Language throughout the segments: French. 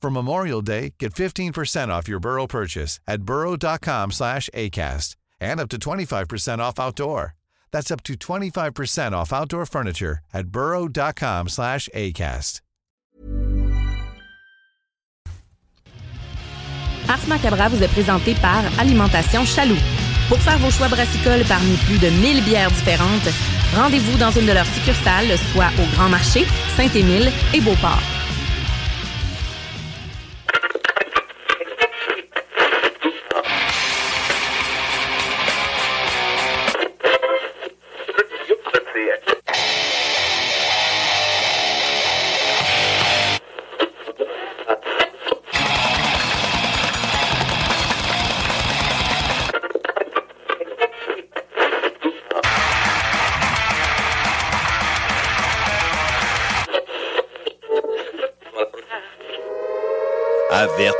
For Memorial Day, get 15% off your Burrow purchase at burrow.com slash ACAST and up to 25% off outdoor. That's up to 25% off outdoor furniture at burrow.com slash ACAST. Ars vous est présenté par Alimentation Chaloux. Pour faire vos choix brassicoles parmi plus de 1000 bières différentes, rendez-vous dans une de leurs succursales, soit au Grand Marché, Saint-Émile et Beauport.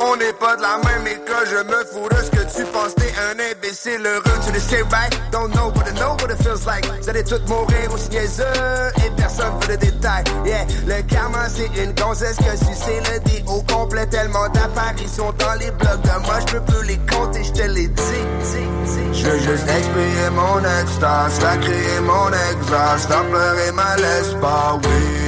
On n'est pas de la même école, je me fous de ce que tu penses, t'es un imbécile heureux, tu le sais, right? Don't know what I know what it feels like. Vous allez tous mourir aussi niaiseux et personne veut le détail. Yeah, le karma c'est une gonzesse que si c'est le dit au complet, tellement d'apparitions dans les blogs de moi, je peux plus les compter, je te les dis. Je veux juste expirer mon extase, la créer mon exhaust, faire pleurer ma l'espoir, oui.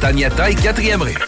Cointagnata et 4e rue.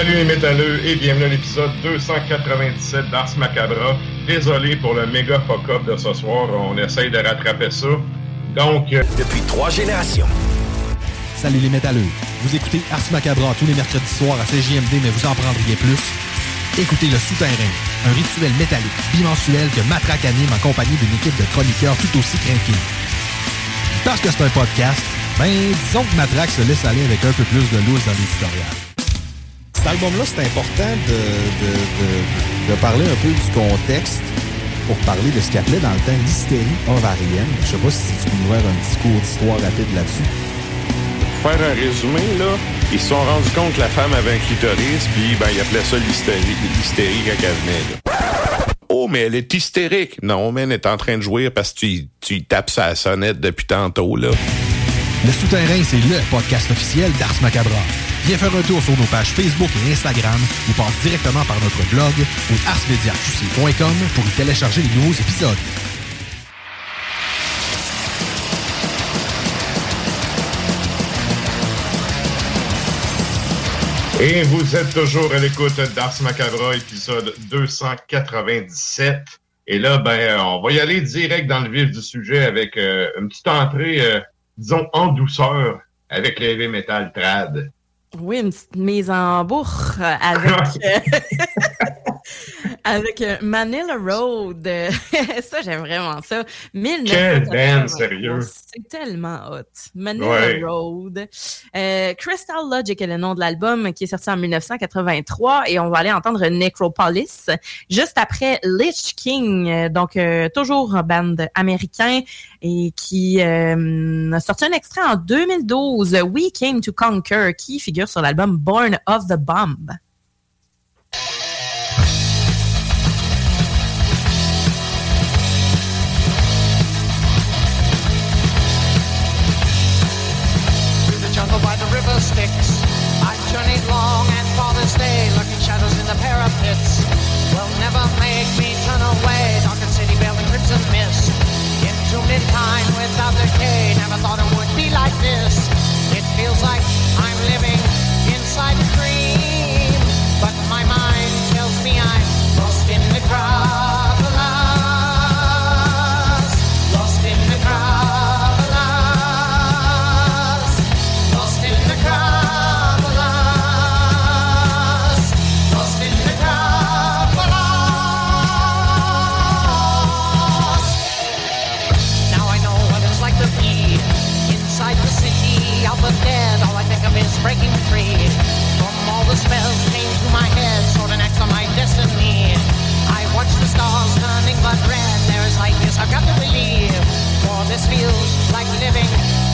Salut les métalleux et bienvenue à l'épisode 297 d'Ars Macabra. Désolé pour le méga fuck-up de ce soir, on essaye de rattraper ça. Donc, euh, Depuis trois générations. Salut les métalleux. Vous écoutez Ars Macabra tous les mercredis soirs à CJMD, mais vous en prendriez plus. Écoutez Le Souterrain, un rituel métallique bimensuel que Matraque anime en compagnie d'une équipe de chroniqueurs tout aussi craqués. Parce que c'est un podcast, ben disons que Matraque se laisse aller avec un peu plus de loose dans l'éditorial. Cet album-là, c'est important de, de, de- de parler un peu du contexte pour parler de ce qu'il appelait dans le temps l'hystérie ovarienne. Je sais pas si tu peux nous faire un petit cours d'histoire rapide là-dessus. Pour faire un résumé, là, ils se sont rendus compte que la femme avait un clitoris, puis ben, ils appelaient ça l'hystérie, l'hystérie quand elle venait. Là. Oh, mais elle est hystérique. Non, mais elle est en train de jouer parce que tu, tapes sa sonnette depuis tantôt, là. Le Souterrain, c'est le podcast officiel d'Ars Macabra. Viens faire un tour sur nos pages Facebook et Instagram ou passe directement par notre blog ou arsmediaqc.com pour y télécharger les nouveaux épisodes. Et vous êtes toujours à l'écoute d'Ars Macabra, épisode 297. Et là, ben, on va y aller direct dans le vif du sujet avec euh, une petite entrée, euh, disons, en douceur avec le heavy metal trad. Oui, une petite mise en bourre avec, avec euh, Manila Road. ça, j'aime vraiment ça. Quel band, sérieux! C'est tellement hot. Manila Road. Euh, Crystal Logic est le nom de l'album qui est sorti en 1983 et on va aller entendre Necropolis juste après Lich King. Donc, toujours un band américain et qui a sorti un extrait en 2012, We Came to Conquer, qui figure sur l'album Born of the Bomb. Day, lurking shadows in the parapets. Will never make me turn away, darkened city veiled crimson mist. Entombed in time without decay, never thought it would be like this. I've got to believe. For this feels like living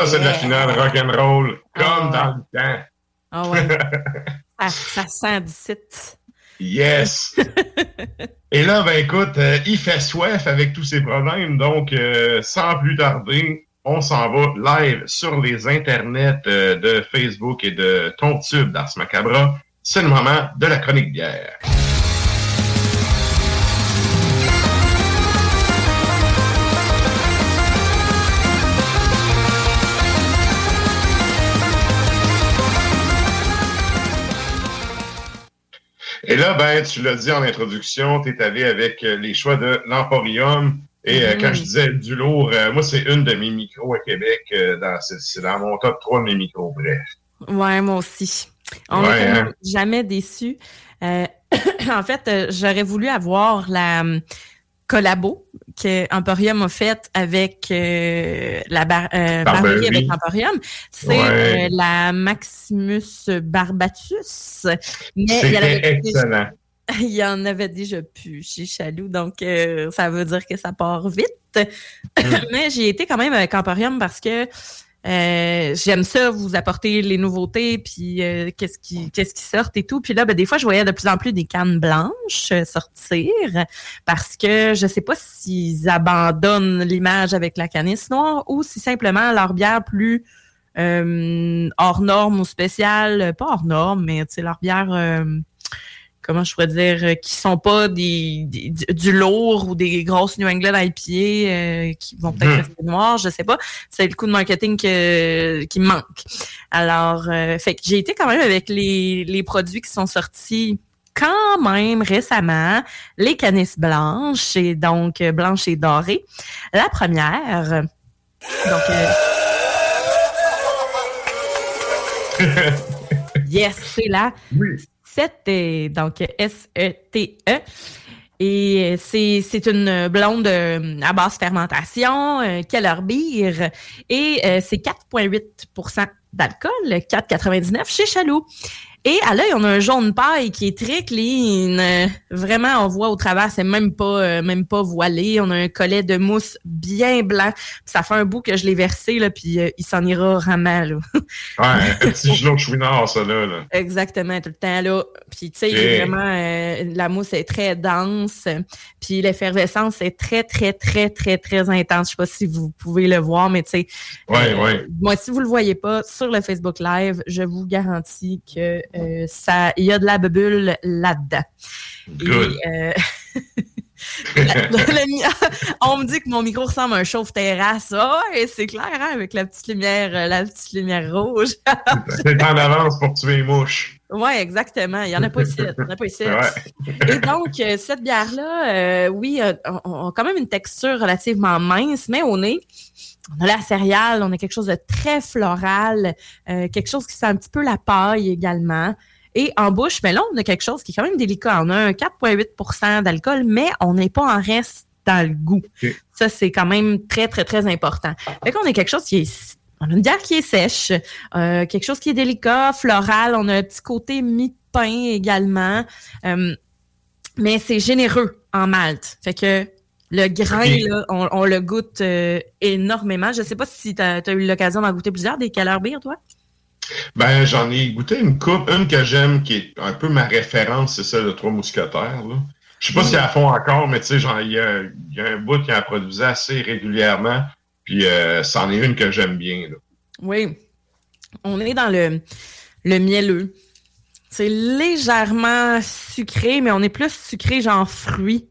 Ça, c'est de la finale rock'n'roll, comme dans le temps. Ah ouais. ça, ça sent d'ici. Yes! Et là, ben écoute, euh, il fait soif avec tous ces problèmes, donc euh, sans plus tarder, on s'en va live sur les internets euh, de Facebook et de Tontube d'Ars Macabra. C'est le moment de la chronique bière. Et là, ben, tu l'as dit en introduction, tu es allé avec euh, les choix de l'Emporium. Et euh, quand je disais du lourd, euh, moi, c'est une de mes micros à Québec. euh, dans, c'est, dans mon top 3 de mes micros, bref. Ouais, moi aussi. On Ouais, hein? jamais déçus. Euh, en fait, j'aurais voulu avoir la hum, collabo Emporium a faite avec euh, la bar euh, Barberie. Barberie avec Emporium. C'est Ouais. euh, la Maximus barbatus. Mais il y, en avait déjà, excellent. il y en avait déjà plus chez Chaloux, donc ça veut dire que ça part vite. Mais j'ai été quand même avec Emporium parce que euh, j'aime ça, vous apporter les nouveautés, puis euh, qu'est-ce qui qu'est-ce qui sort et tout. Puis là, ben, des fois, je voyais de plus en plus des cannes blanches euh, sortir parce que je sais pas s'ils abandonnent l'image avec la canisse noire ou si simplement leur bière plus euh, hors norme ou spéciale, pas hors norme, mais tu sais, leur bière euh, comment je pourrais dire, euh, qui sont pas des, des- du- lourd ou des grosses New England IPA euh, qui vont peut-être Mhm. rester noires, je sais pas. C'est le coup de marketing que- qui me manque. Alors, euh, fait que j'ai été quand même avec les, les produits qui sont sortis quand même récemment, les canisses blanches, et donc blanches et dorées. La première, donc euh, yes, c'est là. C'était donc S-E-T-E. Et euh, c'est une blonde euh, à basse fermentation, euh, Keller Beer, et euh, c'est 4,8% d'alcool, 4,99 chez Chaloux. Et à l'œil, on a un jaune paille qui est très clean. Vraiment, on voit au travers, c'est même pas euh, même pas voilé. On a un collet de mousse bien blanc. Ça fait un bout que je l'ai versé, là, puis euh, il s'en ira rarement. Là. Ouais, un petit gelot de chouinard, ça, là. là. Exactement, tout le temps là. Puis tu sais, vraiment euh, la mousse est très dense, puis l'effervescence est très très très très très intense. Je sais pas si vous pouvez le voir, mais tu sais, Ouais, ouais. moi si vous le voyez pas sur le Facebook Live, je vous garantis que ça, il y a de la bubule là-dedans. Good. Et, euh, on me dit que mon micro ressemble à un chauffe-terrasse. Ah ouais, c'est clair, hein, avec la petite lumière, euh, la petite lumière rouge. C'est en avance pour tuer les mouches. Oui, exactement. Il n'y en a pas ici. Il y en a pas ici. Ouais. Et donc, euh, cette bière-là, euh, oui, euh, on a quand même une texture relativement mince, mais au nez, on a la céréale, on a quelque chose de très floral, euh, quelque chose qui sent un petit peu la paille également. Et en bouche, mais là, on a quelque chose qui est quand même délicat. On a un 4,8% d'alcool, mais on n'est pas en reste dans le goût. Ça, c'est quand même très, très, très important. Fait qu'on a quelque chose qui est... On a une bière qui est sèche, euh, quelque chose qui est délicat, floral. On a un petit côté mi-pain également. Euh, mais c'est généreux en malt. Fait que le grain, là, on, on le goûte euh, énormément. Je sais pas si tu as, eu l'occasion d'en goûter plusieurs, des Beer, toi? Ben, j'en ai goûté une coupe, une que j'aime, qui est un peu ma référence, c'est celle de Trois Mousquetaires. Là. Je sais pas si elles font encore, mais tu sais, genre, il y a, il y a un bout qui en produisait assez régulièrement. Puis, euh, c'en est une que j'aime bien. Là. Oui. On est dans le, le mielleux. C'est légèrement sucré, mais on est plus sucré genre fruit.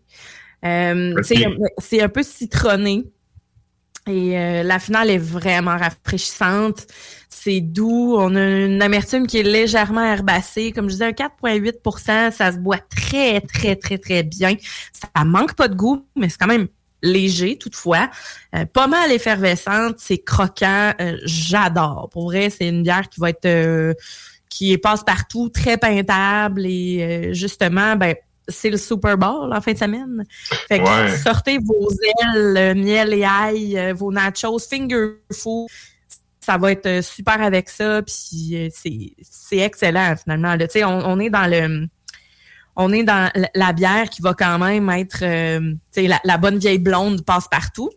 Euh, c'est- un peu citronné. Et euh, la finale est vraiment rafraîchissante. C'est doux. On a une amertume qui est légèrement herbacée. Comme je disais, un 4,8% ça se boit très, très, très, très bien. Ça manque pas de goût, mais c'est quand même léger toutefois. Euh, pas mal effervescente, c'est croquant. Euh, J'adore. Pour vrai, c'est une bière qui va être euh, qui est passe-partout, très peintable et euh, justement, ben c'est le Super Bowl en fin de semaine. Fait que Ouais. sortez vos ailes, miel et ail, euh, vos nachos, finger food. Ça va être euh, super avec ça, puis euh, c'est c'est excellent finalement. là. Tu sais, on, on est dans le on est dans la, bière qui va quand même être euh, tu sais, la, la bonne vieille blonde passe partout.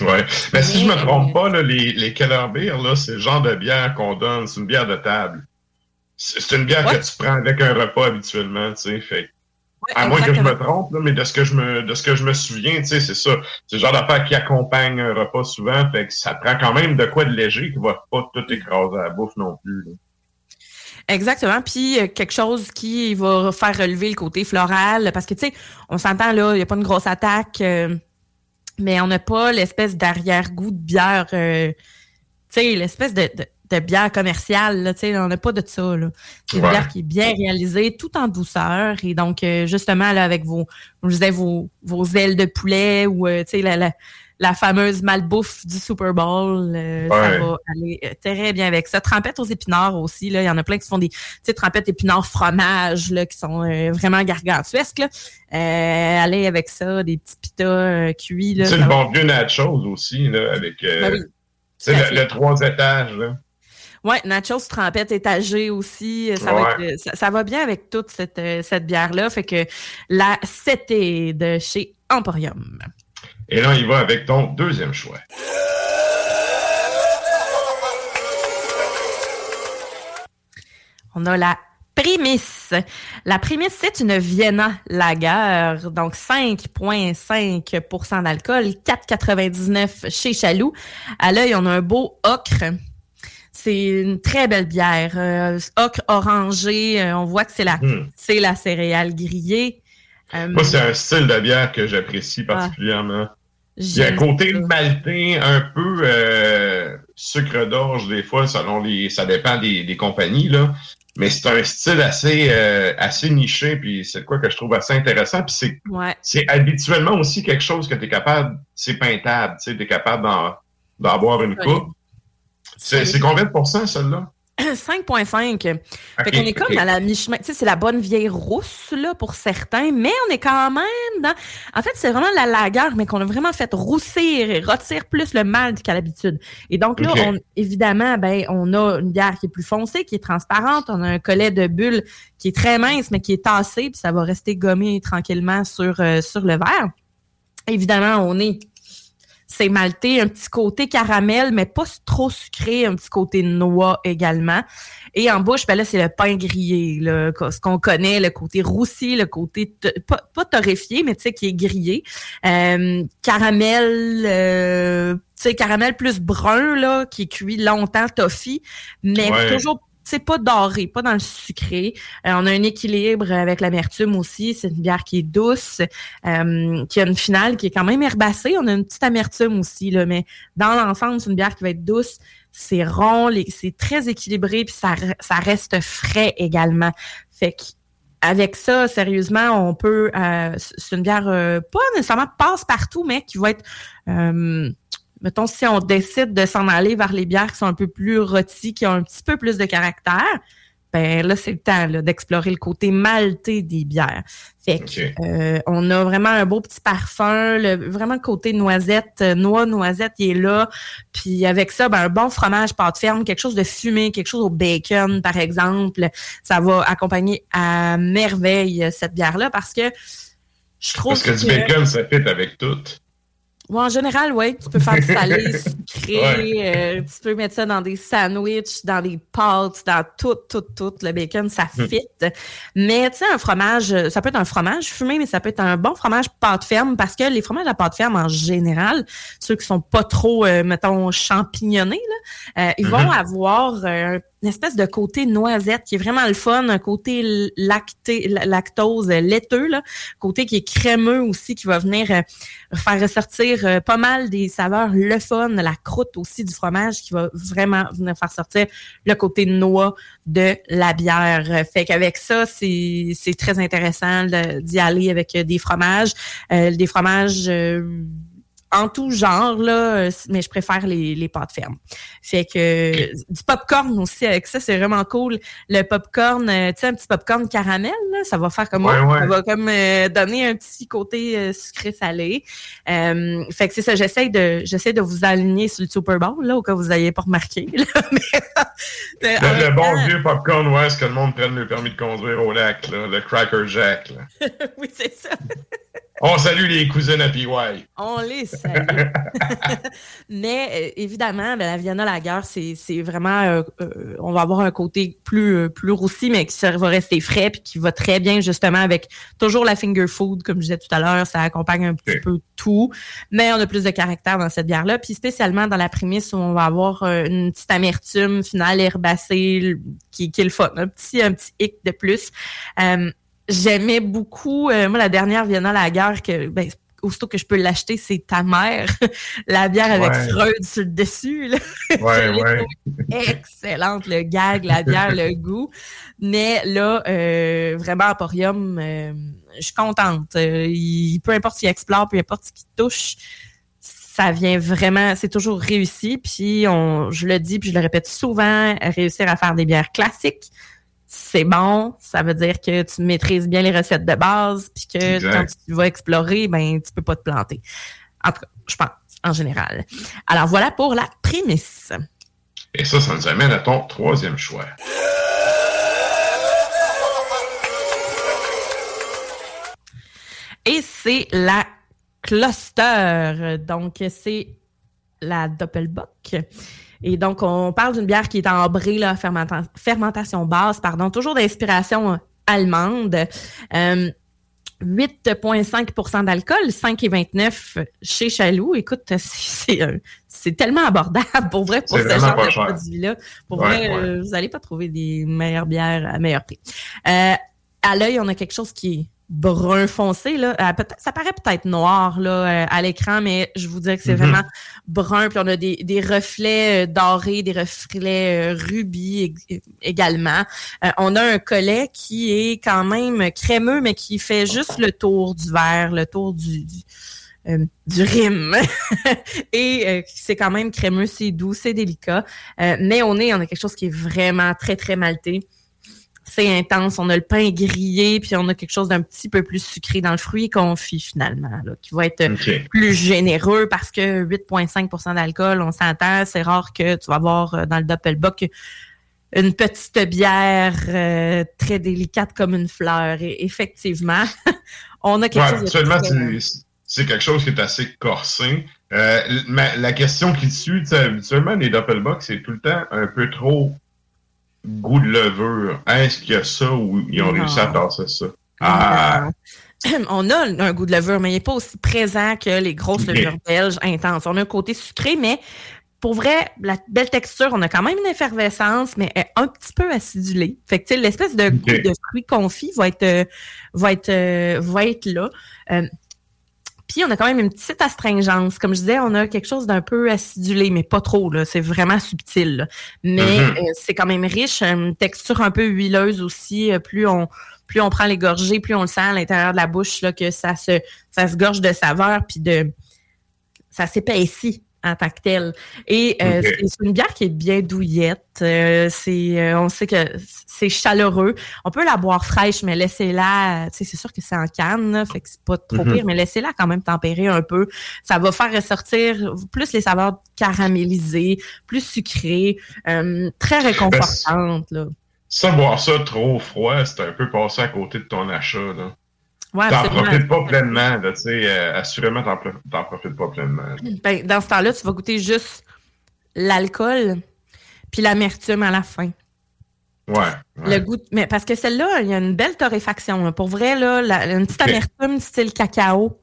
Ouais. Mais si je me trompe pas, là, les, les Keller Beer, là, c'est le genre de bière qu'on donne, c'est une bière de table. C'est c'est une bière Ouais. que tu prends avec un repas habituellement, tu sais. Fait Ouais, à moins que je me trompe, là, mais de ce que je me de ce que je me souviens, tu sais, c'est ça. C'est le genre d'affaire qui accompagne un repas souvent, fait que ça prend quand même de quoi de léger qui va pas tout écraser à la bouffe non plus. là. Exactement. Puis euh, quelque chose qui va faire relever le côté floral. Parce que, tu sais, on s'entend là, il n'y a pas une grosse attaque, euh, mais on n'a pas l'espèce d'arrière-goût de bière, euh, tu sais, l'espèce de, de, de bière commerciale, là, tu sais, on n'a pas de ça. là. C'est une Ouais. bière qui est bien réalisée, tout en douceur. Et donc, euh, justement, là, avec vos, je disais, vos, vos ailes de poulet ou, euh, tu sais, la, la, la fameuse malbouffe du Super Bowl, euh, ça va aller euh, très bien avec ça. Trempette aux épinards aussi, là. Il y en a plein qui font des trempettes épinards fromage, là, qui sont euh, vraiment gargantuesques, là. Aller avec ça, des petits pitas cuits, là. C'est le bon vieux nachos aussi, là, avec Ben oui, le, le trois étages, là. Ouais, nachos, trempette étagée aussi. Ça, va, Ouais. être, ça, ça va bien avec toute cette, euh, cette bière-là. Fait que la 7 est de chez Emporium. Et là, il va avec ton deuxième choix. On a la Prémisse. La Prémisse, c'est une Vienna Lager, donc 5,5% d'alcool, 4,99 chez Chaloux. À l'œil, on a un beau ocre. C'est une très belle bière. Euh, ocre orangé, euh, on voit que c'est la, Hmm. c'est la céréale grillée. Euh, Moi, c'est un style de bière que j'apprécie particulièrement. Il y a un côté ça. maltais, un peu sucre d'orge des fois, selon les. ça dépend des, des compagnies, là. Mais c'est un style assez assez niché, puis c'est quoi que je trouve assez intéressant. Puis c'est Ouais. c'est habituellement aussi quelque chose que tu es capable, c'est peintable, tu es capable d'en d'en boire une coupe. C'est combien de pourcents, celle-là? 5,5. Fait qu'on est comme à la mi-chemin. Tu sais, c'est la bonne vieille rousse, là, pour certains, mais on est quand même dans. En fait, c'est vraiment la lagueur, mais qu'on a vraiment fait roussir et rôtir plus le malt qu'à l'habitude. Et donc là, on, évidemment, ben, on a une bière qui est plus foncée, qui est transparente. On a un collet de bulles qui est très mince, mais qui est tassé, puis ça va rester gommé tranquillement sur, euh, sur le verre. Évidemment, on est c'est malté, un petit côté caramel, mais pas trop sucré, un petit côté noix également. Et en bouche, ben là, c'est le pain grillé, là, ce qu'on connaît, le côté roussi, le côté pas, pas torréfié, mais tu sais, qui est grillé. Euh, caramel, euh, tu sais, caramel plus brun, là, qui est cuit longtemps, toffee, mais Ouais. toujours c'est pas doré, pas dans le sucré. Euh, on a un équilibre avec l'amertume aussi. C'est une bière qui est douce, euh, qui a une finale qui est quand même herbacée. On a une petite amertume aussi, là, mais dans l'ensemble, c'est une bière qui va être douce. C'est rond, c'est très équilibré, puis ça, ça reste frais également. Fait que avec ça, sérieusement, on peut. euh, c'est une bière pas nécessairement passe partout, mais qui va être. Mettons, si on décide de s'en aller vers les bières qui sont un peu plus rôties, qui ont un petit peu plus de caractère, ben là, c'est le temps d'explorer le côté maltais des bières. Fait que, Ok. euh, on a vraiment un beau petit parfum, le, vraiment le côté noisette, euh, noix, noisette, il est là. Puis avec ça, ben, un bon fromage pâte ferme, quelque chose de fumé, quelque chose au bacon, par exemple, ça va accompagner à merveille euh, cette bière-là parce que je trouve Parce que du bacon, ça fit avec tout. Ouais, en général, oui. Tu peux faire du salé, sucré, Ouais. euh, tu peux mettre ça dans des sandwichs, dans des pâtes, dans tout, tout, tout. Le bacon, ça Hmm. fit. Mais tu sais, un fromage, euh, ça peut être un fromage fumé, mais ça peut être un bon fromage pâte ferme parce que les fromages à pâte ferme, en général, ceux qui sont pas trop, euh, mettons, champignonnés, là, euh, ils vont Mhm. avoir euh, une espèce de côté noisette qui est vraiment le fun, un côté lacté, la- lactose laiteux, là, côté qui est crémeux aussi, qui va venir euh, faire ressortir euh, pas mal des saveurs, le fun, la croûte aussi du fromage qui va vraiment venir faire sortir le côté noix de la bière. Fait qu'avec ça, c'est très intéressant d'y aller avec euh, des fromages, euh, des fromages en tout genre, là, euh, mais je préfère les, les pâtes fermes. Fait que du popcorn aussi avec ça, c'est vraiment cool. Le popcorn, euh, tu sais, un petit popcorn caramel, là, ça va faire comme Ouais, ouais. ça va comme euh, donner un petit côté euh, sucré-salé. Euh, fait que c'est ça, j'essaie de j'essaie de vous aligner sur le Super Bowl, là, au cas où vous n'ayez pas remarqué. là. mais, mais en Le, bon vieux popcorn, ouais, est-ce que le monde prenne le permis de conduire au lac, là, le Cracker Jack. Là. oui, c'est ça. On salue les cousines à PY. On les salue. Mais euh, évidemment, ben, la Vienna Lager, c'est c'est vraiment, euh, euh, on va avoir un côté plus euh, plus roussi, mais qui va rester frais puis qui va très bien justement avec toujours la finger food, comme je disais tout à l'heure, ça accompagne un petit peu tout. Mais on a plus de caractère dans cette bière-là, puis spécialement dans la prémisse où on va avoir une petite amertume finale herbacée qui, qui est le fun, un petit un petit hic de plus. J'aimais beaucoup, euh, moi, la dernière Vienna Lager, que, ben, aussitôt que je peux l'acheter, c'est ta mère. la bière avec Ouais. Freud sur le dessus. Là. Ouais, ouais. Excellente, le gag, la bière, le goût. Mais là, euh, vraiment, Emporium, euh, je suis contente. Euh, il- peu importe ce qu'il explore, peu importe ce qu'il touche, ça vient vraiment, c'est toujours réussi. Puis, on, je le dis, puis je le répète souvent, réussir à faire des bières classiques, c'est bon. Ça veut dire que tu maîtrises bien les recettes de base, puis que Exact. quand tu vas explorer, ben, tu peux pas te planter. En tout cas, je pense, en général. Alors, voilà pour la prémisse. Et ça, ça nous amène à ton troisième choix. Et c'est la cluster. Donc, c'est la Doppelbock. Et donc, on parle d'une bière qui est ambrée, là, fermenta- fermentation basse, pardon, toujours d'inspiration euh, allemande. Euh, 8,5% d'alcool, 5,29 chez Chaloux. Écoute, c'est- tellement abordable pour vrai pour ce genre de produit-là. Pour Ouais, vrai, ouais. euh, vous n'allez pas trouver des meilleures bières à meilleur prix. Euh, à l'œil, on a quelque chose qui est brun foncé. Là. Euh, ça paraît peut-être noir là, euh, à l'écran, mais je vous dirais que c'est Mhm. vraiment brun. Puis on a des, des reflets euh, dorés, des reflets rubis ég- également. Euh, on a un collet qui est quand même crémeux, mais qui fait juste le tour du verre, le tour du, du, euh, du rime. Et euh, c'est quand même crémeux, c'est doux, c'est délicat. Euh, mais au nez, on a quelque chose qui est vraiment très, très maltais. Intense. On a le pain grillé, puis on a quelque chose d'un petit peu plus sucré dans le fruit confit finalement, là, qui va être euh, plus généreux parce que 8,5% d'alcool, on s'entend, c'est rare que tu vas avoir euh, dans le Doppelbock une petite bière euh, très délicate comme une fleur. Et effectivement, on a quelque Ouais, chose de c'est- quelque chose qui est assez corsé. Euh, ma- la question qui suit, tu sais, habituellement, les Doppelbock, c'est tout le temps un peu trop goût de levure. Est-ce qu'il y a ça ou ils ont Non. réussi à passer ça? Ah, On a un goût de levure, mais il n'est pas aussi présent que les grosses levures belges intenses. On a un côté sucré, mais pour vrai, la belle texture, on a quand même une effervescence, mais elle est un petit peu acidulée. Fait que l'espèce de goût de fruit confit va être euh, va être euh, va être là. Euh, puis on a quand même une petite astringence. Comme je disais, on a quelque chose d'un peu acidulé, mais pas trop. là. C'est vraiment subtil. là. Mais Mhm. euh, c'est quand même riche. Une texture un peu huileuse aussi. Euh, Plus on plus on prend les gorgées, plus on le sent à l'intérieur de la bouche là, que ça se ça se gorge de saveur puis de ça s'épaissit en tant que. Et euh, c'est une bière qui est bien douillette. Euh, c'est, euh, on sait que c'est chaleureux. On peut la boire fraîche, mais laissez-la. Tu sais, c'est sûr que c'est en canne, là, fait que c'est pas trop Mhm. pire, mais laissez-la quand même tempérer un peu. Ça va faire ressortir plus les saveurs caramélisées, plus sucrées, très réconfortantes. Là. ça, boire ça trop froid, c'est un peu passé à côté de ton achat. Là. Ouais, T'en profites pas pleinement, là, tu sais. euh, assurément, t'en profites pas pleinement. Ben, dans ce temps-là, tu vas goûter juste l'alcool puis l'amertume à la fin. Ouais. ouais. Le goût, mais parce que celle-là, il y a une belle torréfaction. là. Pour vrai, là, la- une petite amertume style cacao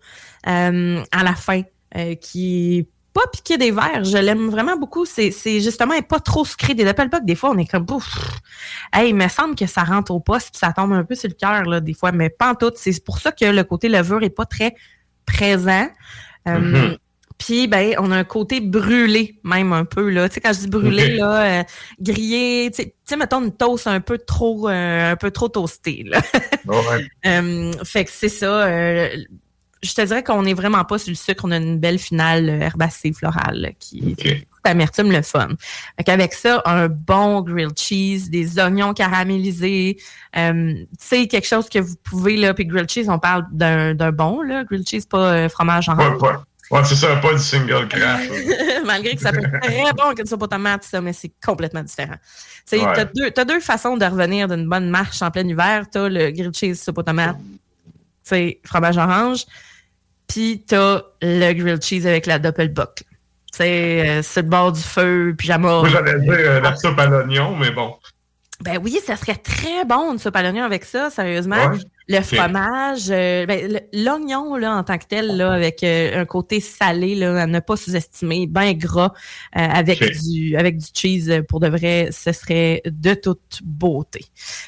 euh, à la fin, euh, qui pas piqué des verres. Je l'aime vraiment beaucoup. C'est c'est justement elle pas trop sucré. Des Doppelbock, des fois, on est comme pouf. Hey, il me semble que ça rentre au poste ça tombe un peu sur le cœur là, des fois, mais pas en tout. C'est pour ça que le côté levure est pas très présent. Euh, Mhm. Puis ben, on a un côté brûlé même un peu là. Tu sais quand je dis brûlé là, euh, grillé, tu sais, mettons une toast un peu trop euh, un peu trop toastée là. Ouais. Euh, fait que c'est ça. Je te dirais qu'on est vraiment pas sur le sucre. On a une belle finale euh, herbacée florale qui amertume le fun. Fait qu'avec ça, un bon grilled cheese, des oignons caramélisés, euh, tu sais, quelque chose que vous pouvez, là, puis grilled cheese, on parle d'un bon, là, grilled cheese, pas euh, fromage en Ouais, ouais. Ouais, c'est ça, pas du single là. Malgré que ça peut être très bon que soupe aux tomates, ça, mais c'est complètement différent. Tu Ouais. t'as deux, deux façons de revenir d'une bonne marche en plein hiver. T'as le grilled cheese soupe aux tomates, tu sais, fromage orange. Puis t'as le grilled cheese avec la doppelbock. C'est euh, sur le bord du feu, pyjama. Moi, j'allais dire euh, la soupe à l'oignon, mais bon. Ben oui, ça serait très bon une soupe à l'oignon avec ça, sérieusement. Ouais. Le fromage, euh, ben, l'oignon là en tant que tel là avec euh, un côté salé là à ne pas sous-estimer, bien gras euh, avec du avec du cheese euh, pour de vrai, ce serait de toute beauté.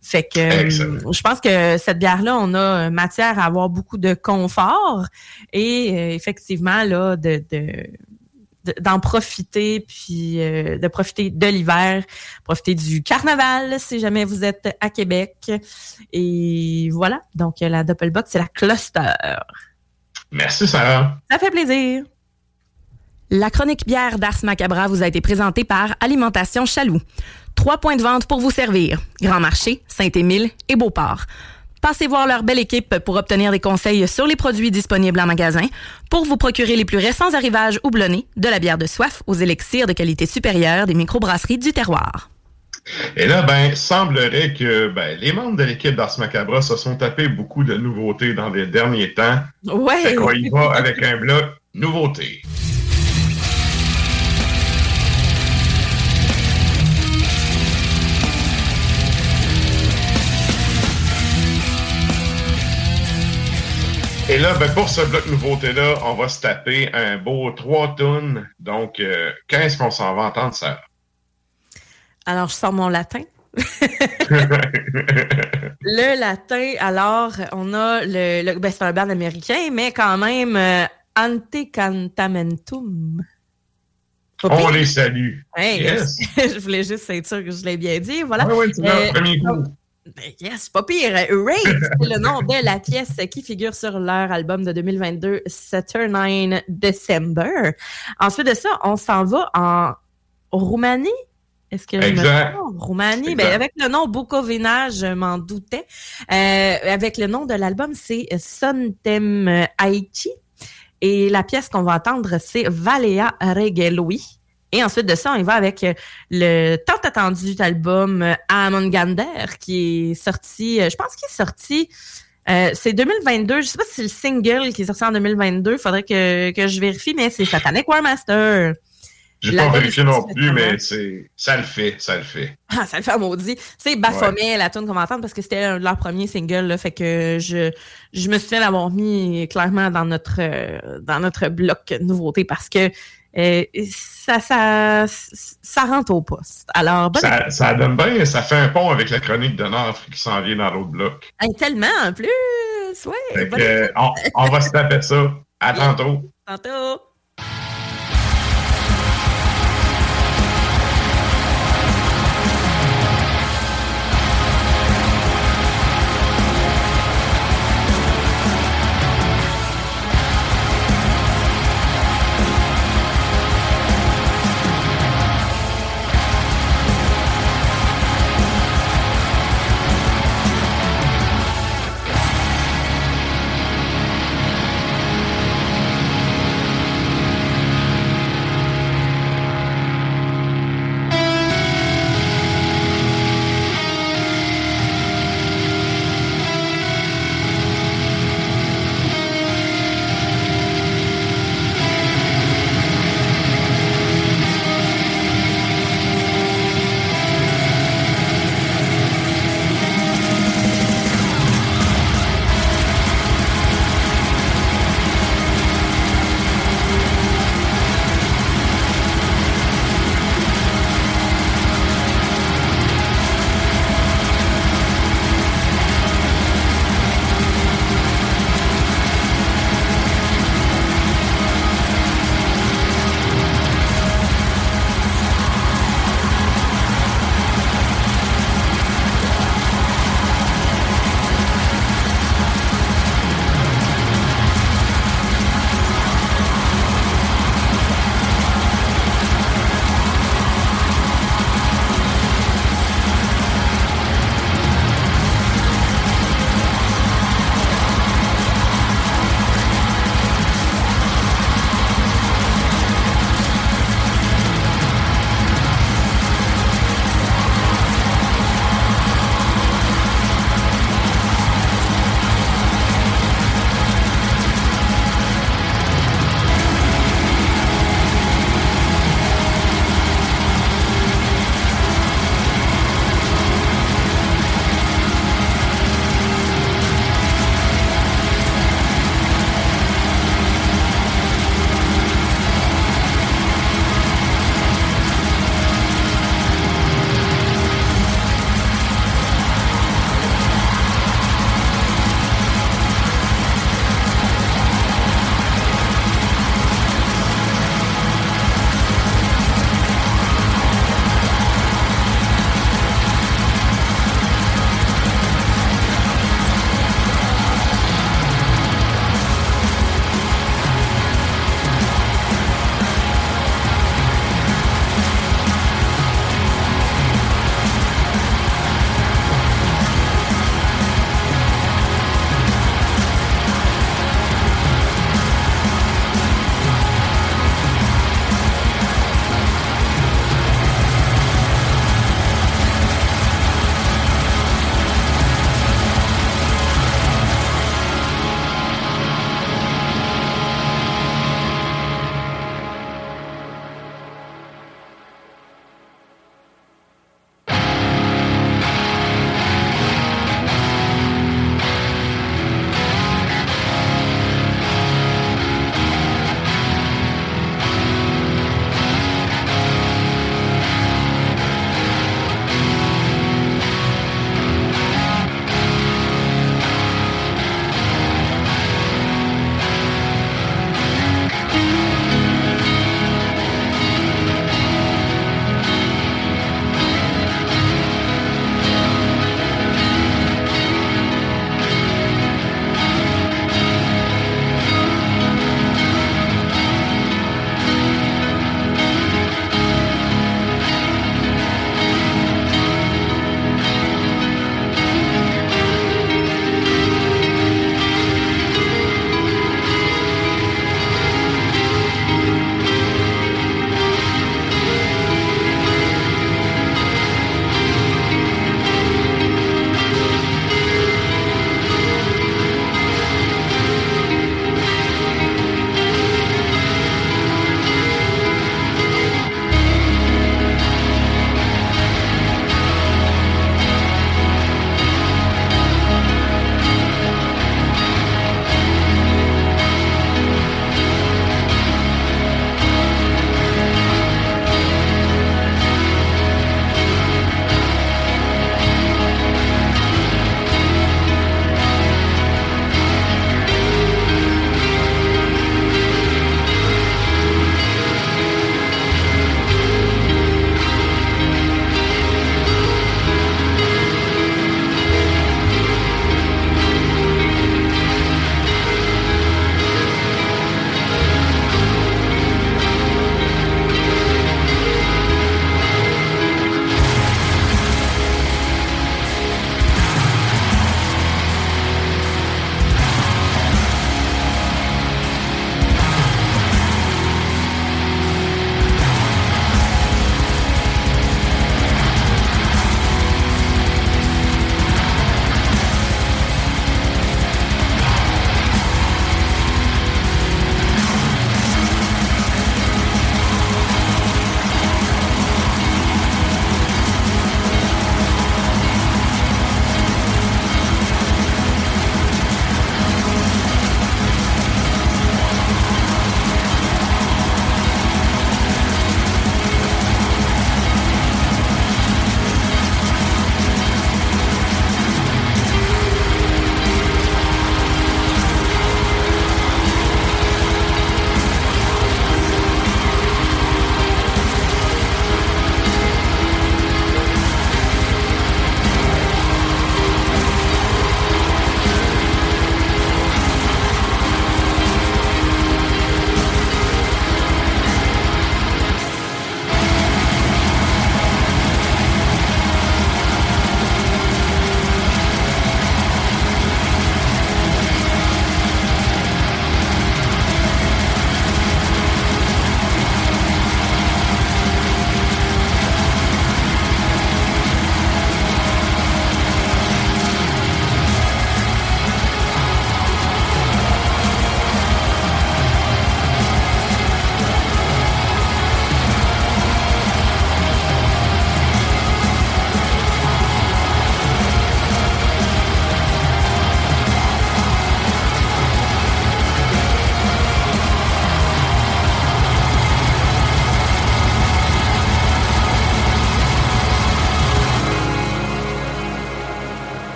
Fait que euh, je pense que cette bière là, on a euh, matière à avoir beaucoup de confort et euh, effectivement là de de- d'en profiter puis euh, de profiter de l'hiver profiter du carnaval si jamais vous êtes à Québec. Et voilà. Donc, la Doppelbox, c'est la cluster. Merci, Sarah. Ça fait plaisir. La chronique bière d'Ars Macabra vous a été présentée par Alimentation Chaloux. Trois points de vente pour vous servir. Grand Marché, Saint-Émile et Beauport. Passez voir leur belle équipe pour obtenir des conseils sur les produits disponibles en magasin, pour vous procurer les plus récents arrivages houblonnés, de la bière de soif aux élixirs de qualité supérieure des microbrasseries du terroir. Et là, ben, semblerait que ben, les membres de l'équipe d'Ars Macabra se sont tapés beaucoup de nouveautés dans les derniers temps. Ouais. Fait qu'on y va avec un bloc nouveautés. Et là, ben, pour ce bloc nouveauté-là, on va se taper un beau 3 tonnes. Donc, euh, qu'est-ce qu'on s'en va entendre, ça? Alors, je sors mon latin. Le latin, alors, on a le. le ben, c'est un band américain, mais quand même, euh, Antecantamentum. On les salue. Hey, Yes. je voulais juste être sûr que je l'ai bien dit. Voilà. Ouais, c'est Euh, premier coup. Ben yes, pas pire. Rave, c'est le nom de la pièce qui figure sur leur album de 2022, Saturnine December. Ensuite de ça, on s'en va en Roumanie. Est-ce que je me Exact. Roumanie, Exact. ben, avec le nom Bukovina, je m'en doutais. Euh, avec le nom de l'album, c'est Sontem Haïti. Et la pièce qu'on va entendre, c'est Valea Regelui. Et ensuite de ça, on y va avec euh, le tant attendu album euh, Amongander qui est sorti, euh, je pense qu'il est sorti, euh, c'est 2022. Je sais pas si c'est le single qui est sorti en 2022. Faudrait que, que je vérifie, mais c'est Satanic War Master. J'ai pas vérifié non plus, mais c'est ça le fait, ça le fait. Ah, ça le fait maudit. C'est Baphomet, la tune qu'on va entendre, parce que c'était un de leurs premiers singles, là, fait que je, je me souviens l'avoir mis clairement dans notre, euh, dans notre bloc nouveauté parce que euh, ça, ça, ça rentre au poste. Alors, bonne Ça, ça donne bien, ça fait un pont avec la chronique de Nafre qui s'en vient dans l'autre bloc. Hey, tellement en plus! Ouais, que, on va se taper ça. À tantôt. tantôt!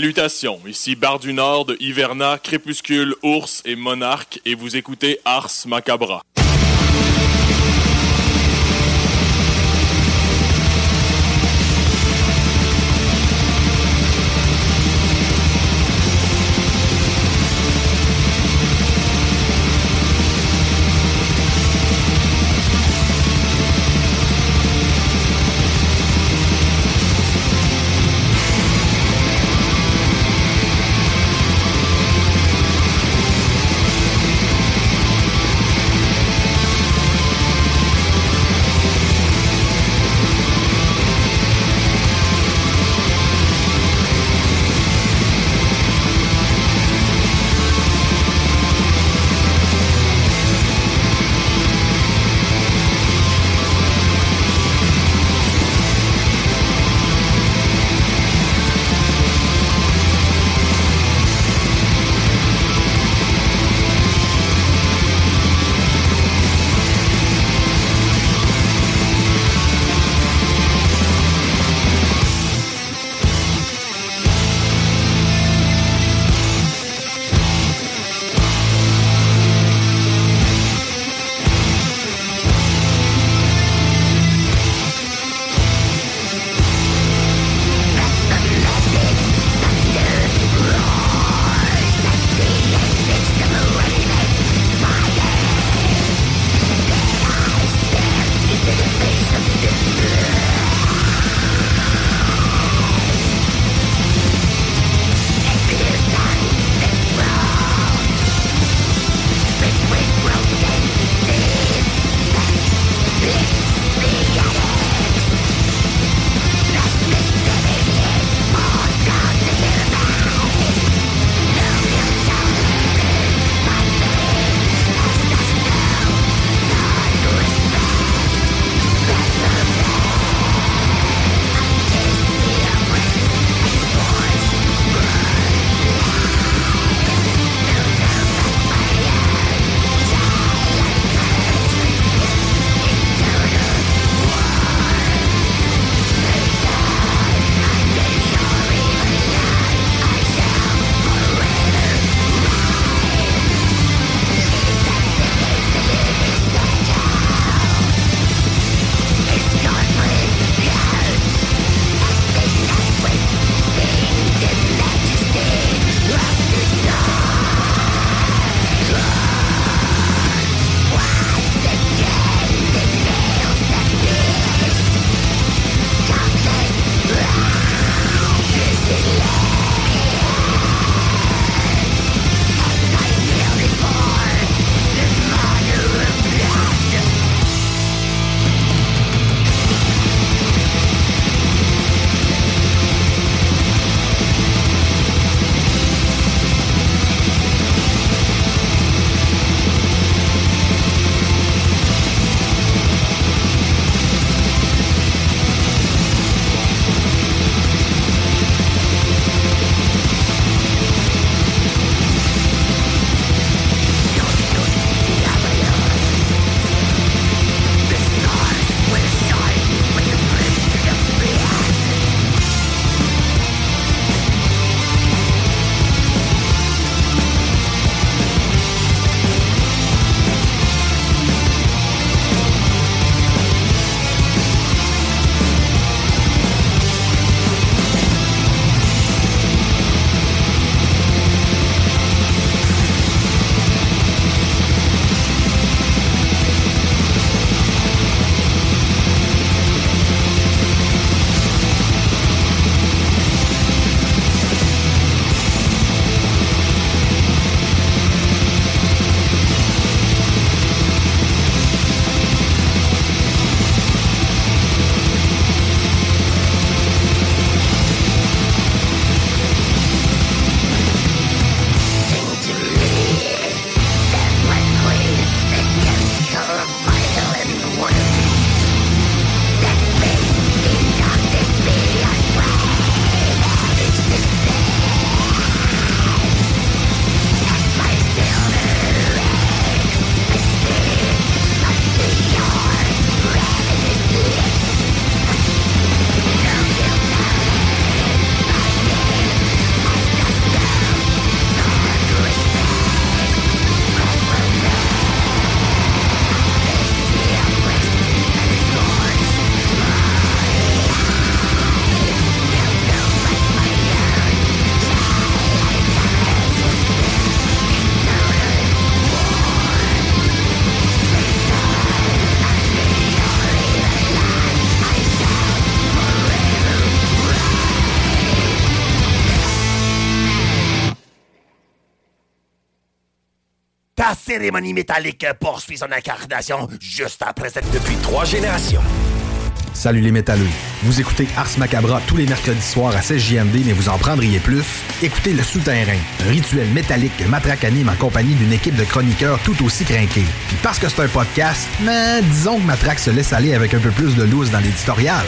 Salutations, ici Bar du Nord Hiverna, Crépuscule, Ours et Monarque et vous écoutez Ars Macabra. Cérémonie métallique poursuit son incarnation juste après cette... Depuis trois générations. Salut les métalleux. Vous écoutez Ars Macabra tous les mercredis soirs à 16 JMD, mais vous en prendriez plus? Écoutez Le Souterrain, un rituel métallique que Matraque anime en compagnie d'une équipe de chroniqueurs tout aussi crinqués. Puis parce que c'est un podcast, mais disons que Matraque se laisse aller avec un peu plus de loose dans l'éditorial.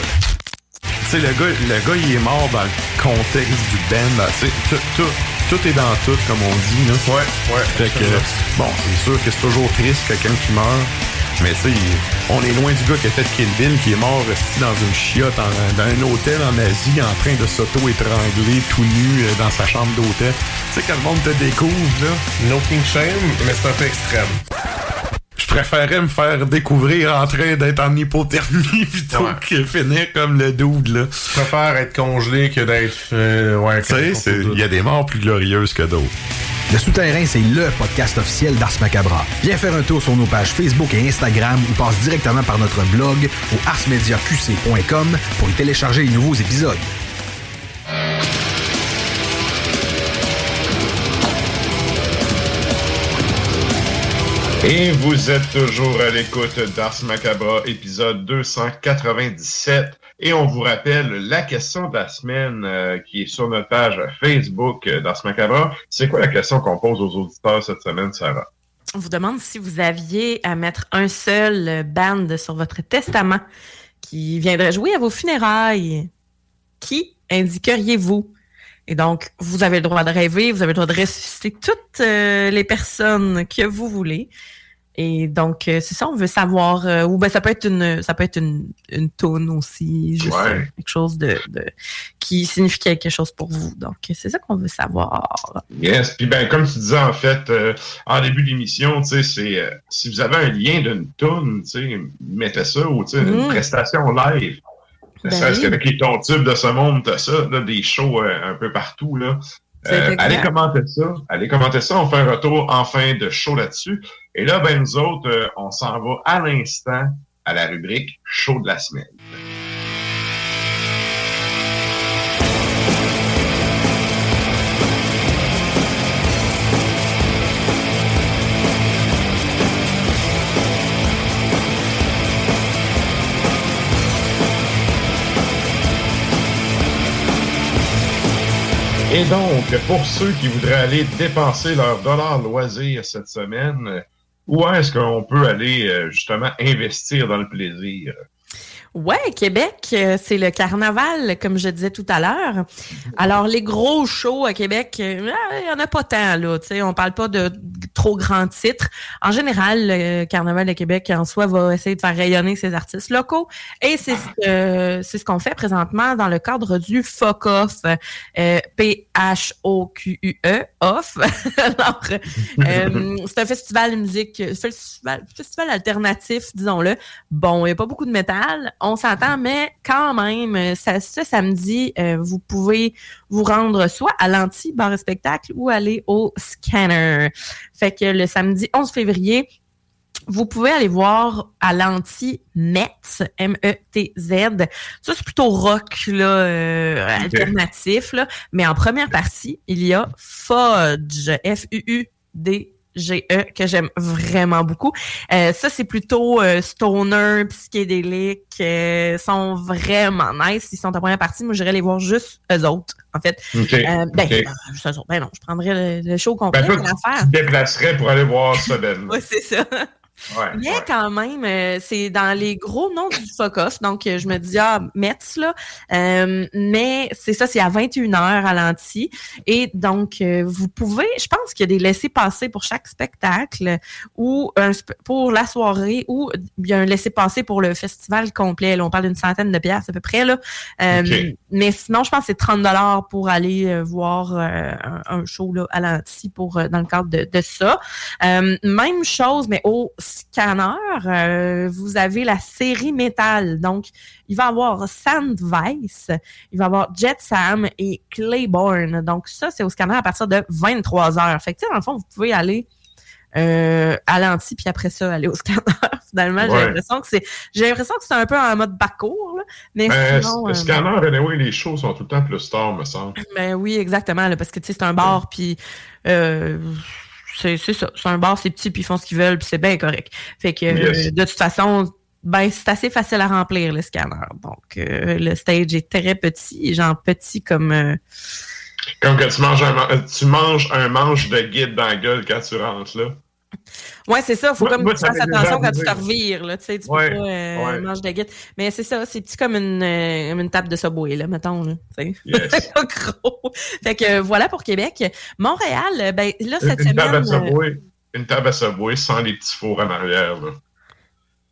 Tu sais, le gars, le gars, il est mort dans le contexte du band. là. Tu sais, tout, tout, tout est dans tout, comme on dit. Là. Ouais, ouais. Fait que, bon, c'est sûr que c'est toujours triste quelqu'un qui meurt. Mais tu sais, on est loin du gars qui a fait Kill Bill, qui est mort resté dans une chiotte, en- dans un hôtel en Asie, en train de s'auto-étrangler tout nu euh, dans sa chambre d'hôtel. Tu sais, quand le monde te découvre, là. No king shame, mais c'est un peu extrême. Je préférais me faire découvrir en train d'être en hypothermie plutôt Ouais. que finir comme le dude, là. Je préfère être congelé que d'être... euh, ouais, Tu sais, il y a des morts plus glorieuses que d'autres. Le Souterrain, c'est LE podcast officiel d'Ars Macabra. Viens faire un tour sur nos pages Facebook et Instagram ou passe directement par notre blog au arsmediaqc.com pour y télécharger les nouveaux épisodes. Et vous êtes toujours à l'écoute d'Ars Macabra, épisode 297. Et on vous rappelle la question de la semaine euh, qui est sur notre page Facebook d'Ars Macabra. C'est quoi la question qu'on pose aux auditeurs cette semaine, Sarah? On vous demande si vous aviez à mettre un seul band sur votre testament qui viendrait jouer à vos funérailles. Qui indiqueriez-vous? Et donc, vous avez le droit de rêver, vous avez le droit de ressusciter toutes euh, les personnes que vous voulez. Et donc, euh, c'est ça, on veut savoir. euh, ou ben ça peut être une ça peut être une, une toune aussi, juste Ouais. quelque chose de, de qui signifie quelque chose pour vous. Donc, c'est ça qu'on veut savoir. Yes. Puis ben, comme tu disais en fait en début d'émission, tu sais, c'est si vous avez un lien d'une tune, tu sais, mettez ça ou tu sais, une Mm. prestation live. Ben serait-ce oui. qu'avec les tons tubes de ce monde, t'as ça, là, des shows euh, un peu partout. Là? Euh, allez commenter ça. Allez commenter ça. On fait un retour en fin de show là-dessus. Et là, ben nous autres, euh, on s'en va à l'instant à la rubrique show de la semaine. Et donc, pour ceux qui voudraient aller dépenser leur dollar loisir cette semaine, où est-ce qu'on peut aller euh, justement investir dans le plaisir? Ouais, Québec, euh, c'est le carnaval, comme je disais tout à l'heure. Alors, les gros shows à Québec, euh, ah, il y en a pas tant, là. Tu sais, on parle pas de trop grands titres. En général, le carnaval de Québec, en soi, va essayer de faire rayonner ses artistes locaux. Et c'est c'est ce qu'on fait présentement dans le cadre du FOC Off, euh, P-H-O-Q-U-E, off. Alors, euh, c'est un festival de musique, festival, festival alternatif, disons-le. Bon, il n'y a pas beaucoup de métal, on s'entend, mais quand même, ça, ce samedi, euh, vous pouvez vous rendre soit à l'anti bar et spectacle ou aller au scanner. Fait que le samedi 11 février, vous pouvez aller voir à l'anti Metz, M-E-T-Z. Ça, c'est plutôt rock, là, euh, alternatif, là. Mais en première partie, il y a Fudge, F-U-U-D. G-E, que j'aime vraiment beaucoup. Euh, ça, c'est plutôt euh, stoner, psychédélique. euh, sont vraiment nice. Ils sont en première partie. Moi, j'irais les voir juste eux autres, en fait. OK. Euh, ben, euh, juste eux autres. Ben non, je prendrais le, le show complet, Ben, toi, tu te déplacerais pour aller voir ça, Ben. Ouais, c'est ça. Ouais, Mais ouais. quand même, euh, c'est dans les gros noms du fuck-off. Donc, euh, je me dis, ah, Metz, là. Euh, mais c'est ça, c'est à 21h à l'anti. Et donc, euh, vous pouvez, je pense qu'il y a des laissés-passer pour chaque spectacle ou un pour la soirée ou il y a un laissé-passer pour le festival complet. Là, on parle d'une centaine de pièces à peu près. Là. Mais sinon, je pense que c'est 30 dollars pour aller voir un, un show là, à l'anti pour dans le cadre de, de ça. Même chose, mais au scanner, euh, vous avez la série métal. Donc, il va y avoir Sandvice, il va y avoir Jet Sam et Claiborne. Donc, ça, c'est au scanner à partir de 23 heures. Fait que, tu sais, dans le fond, vous pouvez aller euh, à l'anti, puis après ça, aller au scanner. Finalement, j'ai l'impression que c'est j'ai l'impression que c'est un peu en mode parcours, là. mais Ben, sinon... le euh, scanner, anyway, les shows sont tout le temps plus tard, me semble. ben oui, exactement, là, parce que tu sais, c'est un bar, puis euh, c'est c'est ça. C'est un bar, c'est petit, puis ils font ce qu'ils veulent, puis c'est bien correct. Fait que, Yes. euh, de toute façon, ben, c'est assez facile à remplir, le scanner. Donc, euh, le stage est très petit, genre petit comme... euh, Comme que tu manges un, tu manges un manche de guide dans la gueule quand tu rentres là. Ouais, c'est ça. Faut Moi- comme moi, que tu fasses attention quand tu te revires, là. Tu sais, tu Ouais, peux pas euh, ouais. manger de guide. Mais c'est ça, c'est petit comme une, euh, une table de Subway, là, mettons, là. Yes. C'est pas gros. Fait que euh, voilà pour Québec. Montréal, euh, ben là, cette une, table à semaine... euh, Subway, une table à Subway sans les petits fours en arrière. là.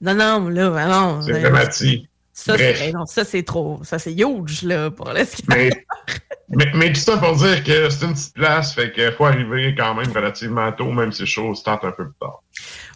Non, non, là, non. C'est dramatique. Ça, c'est non, ça, c'est trop. Ça, c'est huge, là, pour le ski. Mais, mais, mais tout ça pour dire que c'est une petite place, fait qu'il faut arriver quand même relativement tôt, même si les choses tentent un peu plus tard.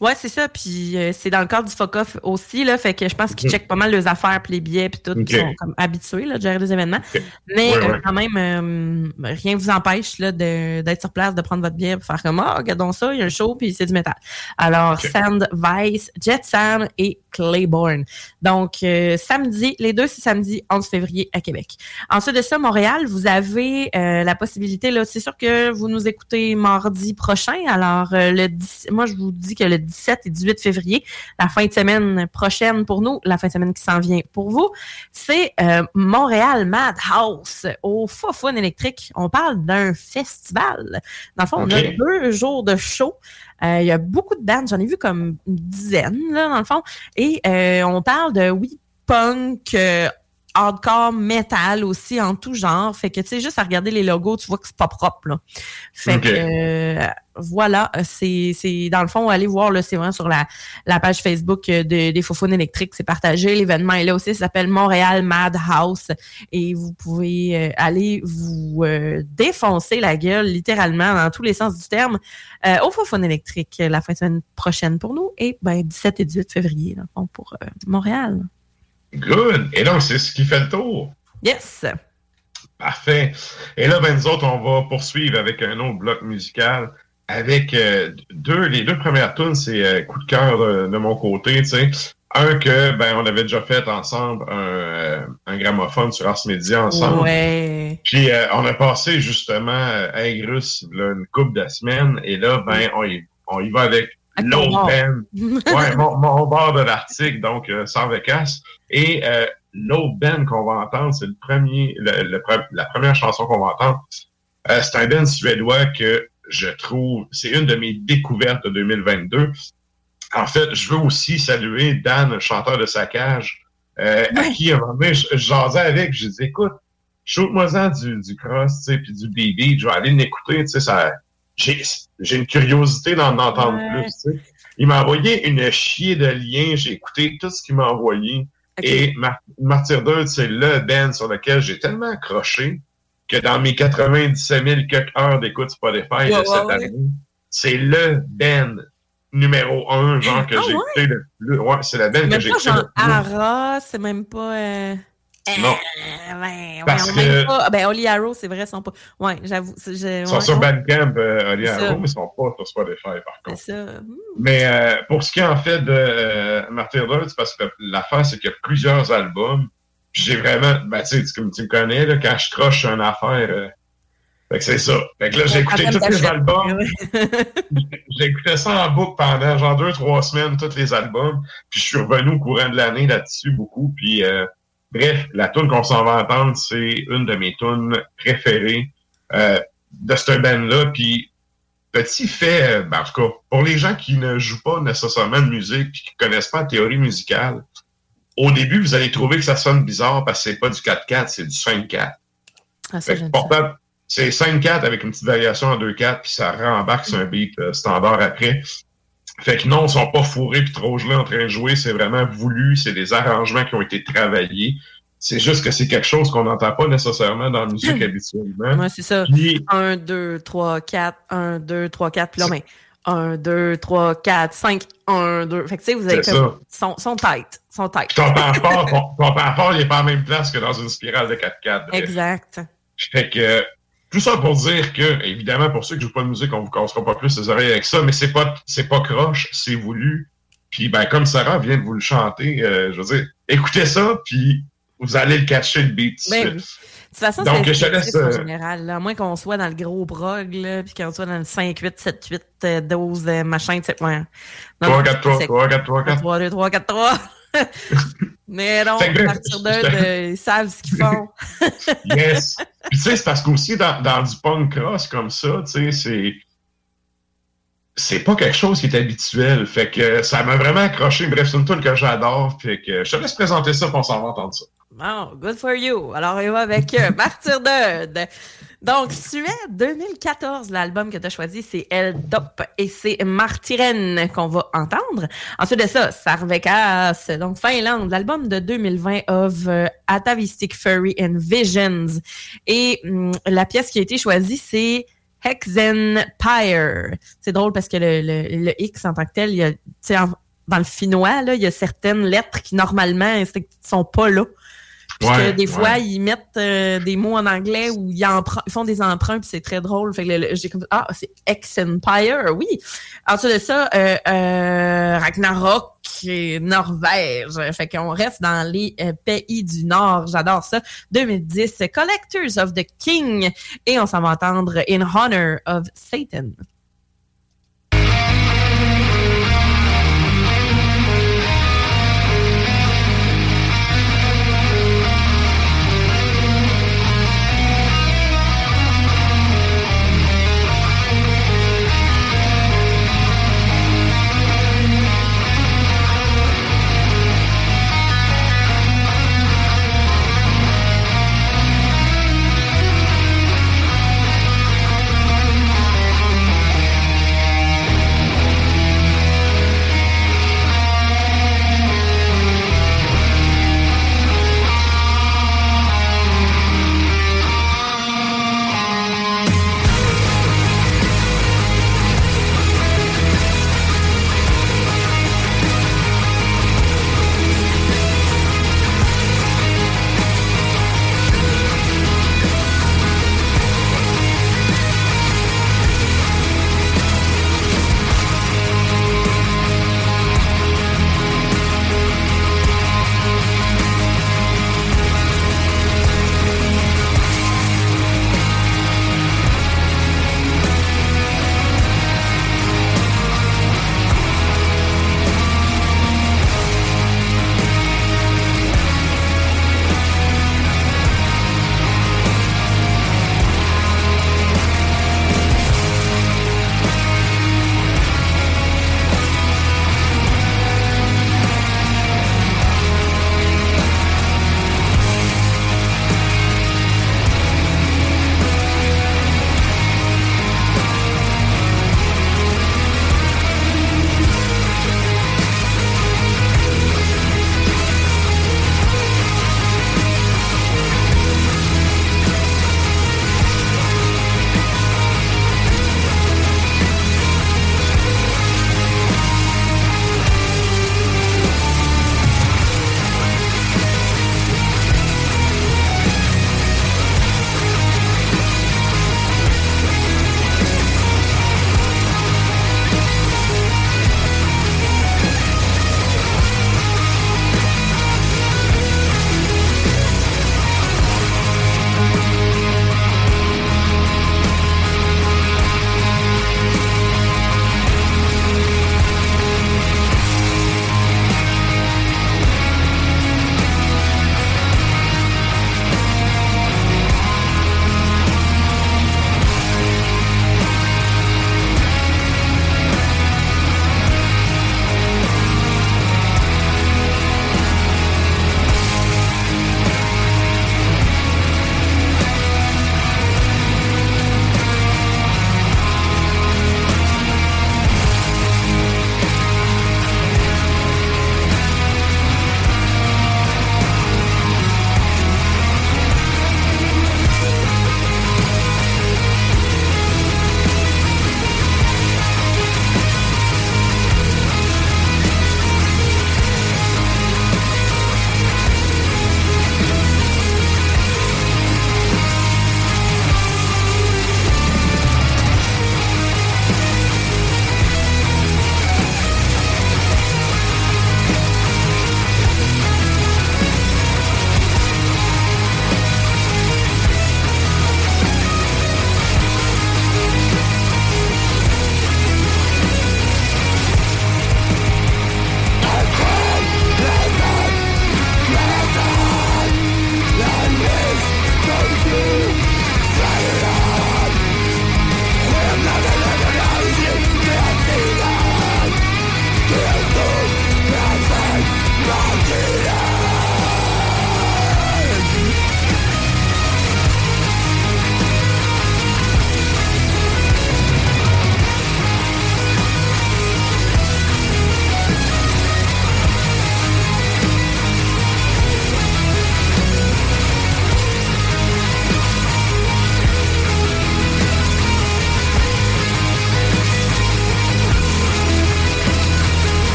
Ouais, c'est ça. Puis euh, c'est dans le cadre du fuck-off aussi, là. Fait que je pense qu'ils Mhm. checkent pas mal les affaires, puis les billets, puis tout. Ok. Ils sont comme habitués, là, de gérer les événements. Mais Ouais, euh, ouais. quand même, euh, rien ne vous empêche, là, de- d'être sur place, de prendre votre billet, pour faire comme, ah, regardons ça, il y a un show, puis c'est du métal. Alors. Sand Vice, Jet Sam et Claiborne. Donc, samedi, les deux, c'est samedi 11 février à Québec. Ensuite de ça, Montréal, vous avez la possibilité, là, c'est sûr que vous nous écoutez mardi prochain. Alors, le 10 moi, je vous dis que le 17 et 18 février, la fin de semaine prochaine pour nous, la fin de semaine qui s'en vient pour vous, c'est euh, Montréal Madhouse au Fofun électrique. On parle d'un festival. Dans le fond, on a deux jours de show. Euh, Il y a beaucoup de bandes, j'en ai vu comme une dizaine, là, dans le fond. Et euh, on parle de, oui, punk, euh, hardcore, metal aussi, en tout genre. Fait que, tu sais, juste à regarder les logos, tu vois que c'est pas propre, là. Fait que, euh, voilà, c'est, c'est, dans le fond, allez voir, là, c'est vraiment sur la, la page Facebook euh, de- des Faufounes électriques, c'est partagé. L'événement est là aussi, ça s'appelle Montréal Madhouse. Et vous pouvez euh, aller vous euh, défoncer la gueule, littéralement, dans tous les sens du terme, euh, au Faufounes électrique euh, la fin de semaine prochaine pour nous. Et, ben, 17 et 18 février, dans le fond, pour euh, Montréal. Good! Et donc, c'est ce qui fait le tour. Yes! Parfait. Et là, ben, nous autres, on va poursuivre avec un autre bloc musical. Avec euh, deux, les deux premières tunes, c'est euh, coup de cœur de, de mon côté, tu sais. Un que, ben, on avait déjà fait ensemble un, euh, un gramophone sur Ars Media ensemble. Ouais. Puis euh, on a passé justement euh, à Aigrus là, une couple de semaines et là, ben, on y, on y va avec l'autre band. Ouais, mon, mon bord de l'article, donc euh, sans vecasse. Et euh, l'autre band qu'on va entendre, c'est le premier, le, le la première chanson qu'on va entendre. Euh, c'est un band suédois que je trouve, c'est une de mes découvertes de 2022. En fait, je veux aussi saluer Dan, chanteur de Saccage, euh, à qui, à un moment donné, je, je jasais avec, je dis, écoute, shoot-moi-en du, du cross, tu sais, puis du BB, je vais aller l'écouter, tu sais, ça, j'ai, j'ai une curiosité d'en entendre Ouais. plus, tu sais. Il m'a envoyé une chier de liens, j'ai écouté tout ce qu'il m'a envoyé, et Mar- Martyr 2, c'est le band sur lequel j'ai tellement accroché que dans mes 97 000 quelques heures d'écoute Spotify de ouais, cette ouais. année, c'est le band numéro un, genre, que Ah j'ai écouté le plus. Ouais, c'est la band C'est que même j'ai pas écouté genre le plus. Ara, c'est même pas. Euh... Non. euh, ouais, Parce ouais, on même que- pas. Ah, Ben, Oli Arrow, c'est vrai, ils sont pas. Ouais, j'avoue. c'est- Ils sont ouais, sur Bandcamp, euh, Oli C'est. Arrow, mais ils sont pas sur Spotify, par contre. C'est ça. Mais euh, pour ce qui est en fait de euh, Martyr 2, c'est parce que l'affaire, c'est qu'il y a plusieurs albums. Puis J'ai vraiment, ben, tu sais, tu- comme tu me connais, là, quand je croche une affaire, euh, fait que c'est ça. Fait que là, j'ai écouté tous les albums. J'ai écouté ça en boucle pendant genre deux, trois semaines, tous les albums. Puis je suis revenu au courant de l'année là-dessus beaucoup. Puis euh, bref, la tune qu'on s'en va entendre, c'est une de mes tunes préférées euh, de ce band-là. Puis petit fait, euh, ben, en tout cas, pour les gens qui ne jouent pas nécessairement de musique puis qui connaissent pas la théorie musicale, au début, vous allez trouver que ça sonne bizarre parce que c'est pas du 4-4, c'est du 5-4. Ah, ça, c'est 5-4 avec une petite variation en 2-4, puis ça rembarque sur un beat euh, standard après. Fait que non, ils sont pas fourrés puis trop gelés en train de jouer, c'est vraiment voulu, c'est des arrangements qui ont été travaillés. C'est juste que c'est quelque chose qu'on n'entend pas nécessairement dans la musique habituellement. Ouais, c'est ça. Puis, 1, 2, 3, 4, 1, 2, 3, 4. Puis là, ben, 1, 2, 3, 4, 5, 1, 2. Fait que, tu sais, vous avez comme. Sont tight. Sont tight. puis ton fort, il est pas en même place que dans une spirale de 4-4. bref. Exact. Fait que tout ça pour dire que, évidemment, pour ceux qui jouent pas de musique, on vous cassera pas plus les oreilles avec ça, mais c'est pas c'est pas croche, c'est voulu. Puis ben comme Sarah vient de vous le chanter, euh, je veux dire, écoutez ça, puis vous allez le catcher le beat. Ben. Toute façon, Donc, c'est je te laisse, instinctif en euh, général. là. À moins qu'on soit dans le gros prog, puis qu'on soit dans le 5, 8, 7, 8, euh, 12, euh, machin, tu sais. Ouais. Non, 3, non, 4, 3, c'est- 3, 4, 3, 4. 3, 2, 3, 4, 3. Mais non, à partir d'eux, de- ils savent ce qu'ils font. Yes. Puis tu sais, c'est parce qu'aussi dans, dans du punk cross comme ça, tu sais, c'est. C'est pas quelque chose qui est habituel. Fait que ça m'a vraiment accroché. Bref, c'est une tune que j'adore. Fait que je te laisse présenter ça, puis on s'en va entendre ça. Bon, good for you. Alors, on va avec euh, Martyr d'Eude. Donc, Suède 2014, l'album que tu as choisi, c'est El Dop et c'est Martyren qu'on va entendre. Ensuite de ça, Sarvekas, donc Finlande, l'album de 2020 of euh, Atavistic Furry and Visions. Et hum, la pièce qui a été choisie, c'est Hexen Pyre. C'est drôle parce que le, le, X en tant que tel, il y a, dans le finnois, là, il y a certaines lettres qui normalement sont pas là. Puis que Ouais, des fois, ouais. ils mettent euh, des mots en anglais ou ils, ils font des emprunts, puis c'est très drôle. Fait que le- le- j'ai comme ah, c'est Ex-Empire, oui. Ensuite de ça, euh, euh, Ragnarok et Norvège. Fait qu'on reste dans les euh, pays du Nord. J'adore ça. 2010, Collectors of the King. Et on s'en va entendre In Honor of Satan.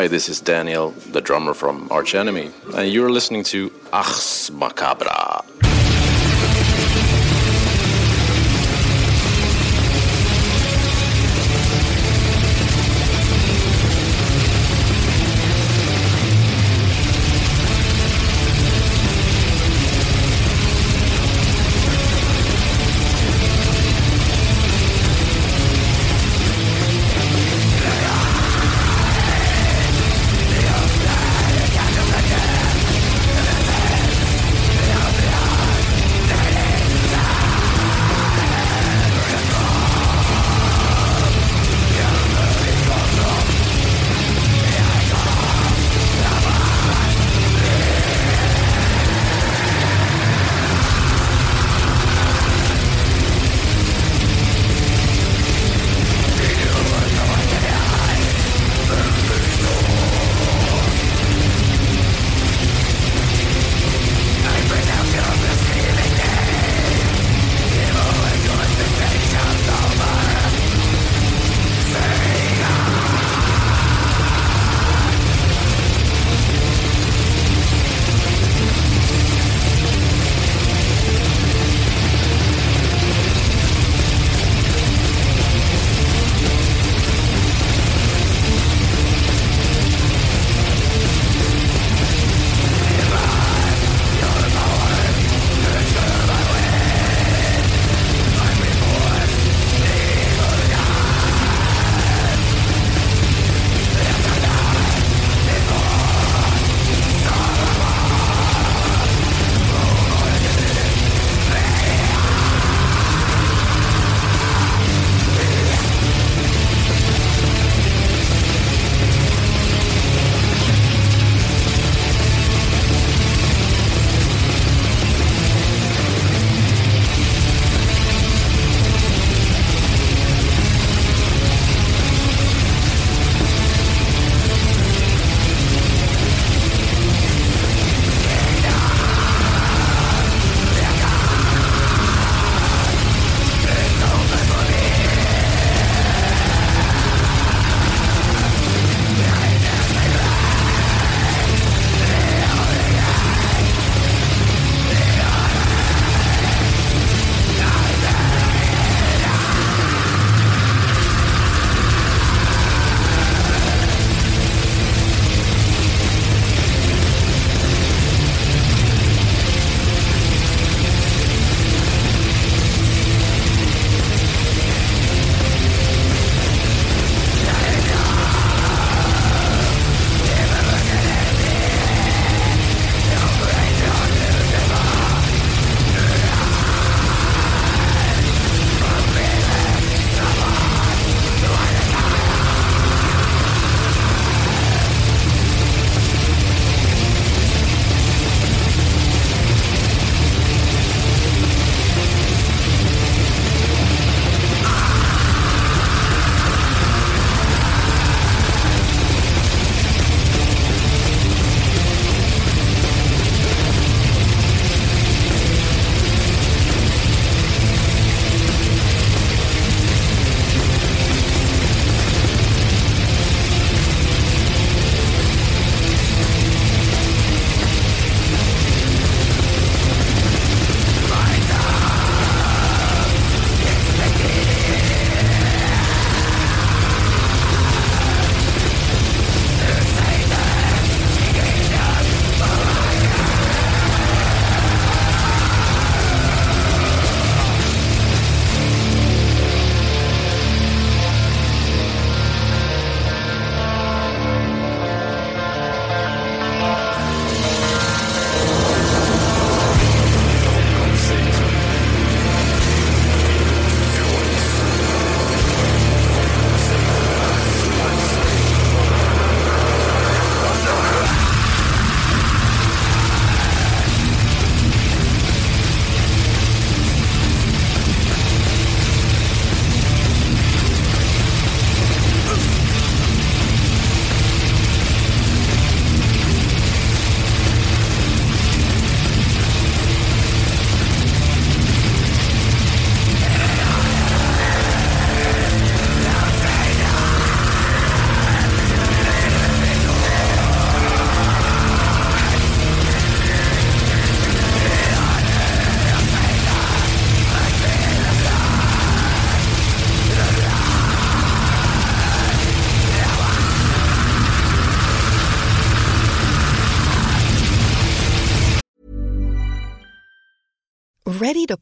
Hi, this is Daniel, the drummer from Arch Enemy, and you're listening to Ars Macabra.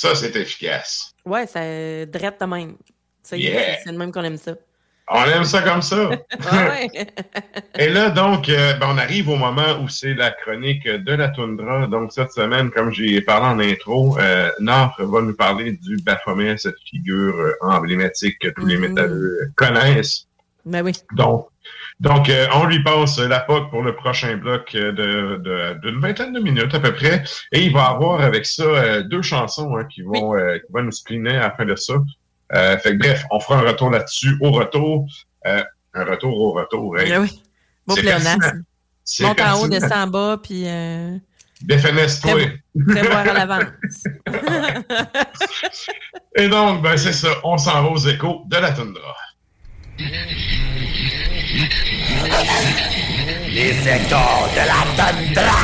Ça, c'est efficace. Ouais, ça drette de même. Ça y est, Yeah. c'est le même qu'on aime ça. On aime ça comme ça. Ah. Et là, donc, euh, ben, on arrive au moment où c'est la chronique de la toundra. Donc, cette semaine, comme j'ai parlé en intro, euh, Nord va nous parler du Baphomet, cette figure euh, emblématique que tous les métalleux connaissent. Ben oui. Donc, donc euh, on lui passe la POC pour le prochain bloc euh, de, de- d'une vingtaine de minutes à peu près. Et il va avoir avec ça euh, deux chansons hein, qui vont euh, qui vont nous spliner à la fin de ça. Euh, fait que bref, on fera un retour là-dessus. Au retour, euh, un retour au retour. hey. Ben oui. Beau pléonasme. C'est Monte en haut, descend en bas, puis euh, Défeneste-toi. prévoir à l'avance. Et donc, ben, c'est ça. On s'en va aux échos de la toundra. Les échos de la tundra.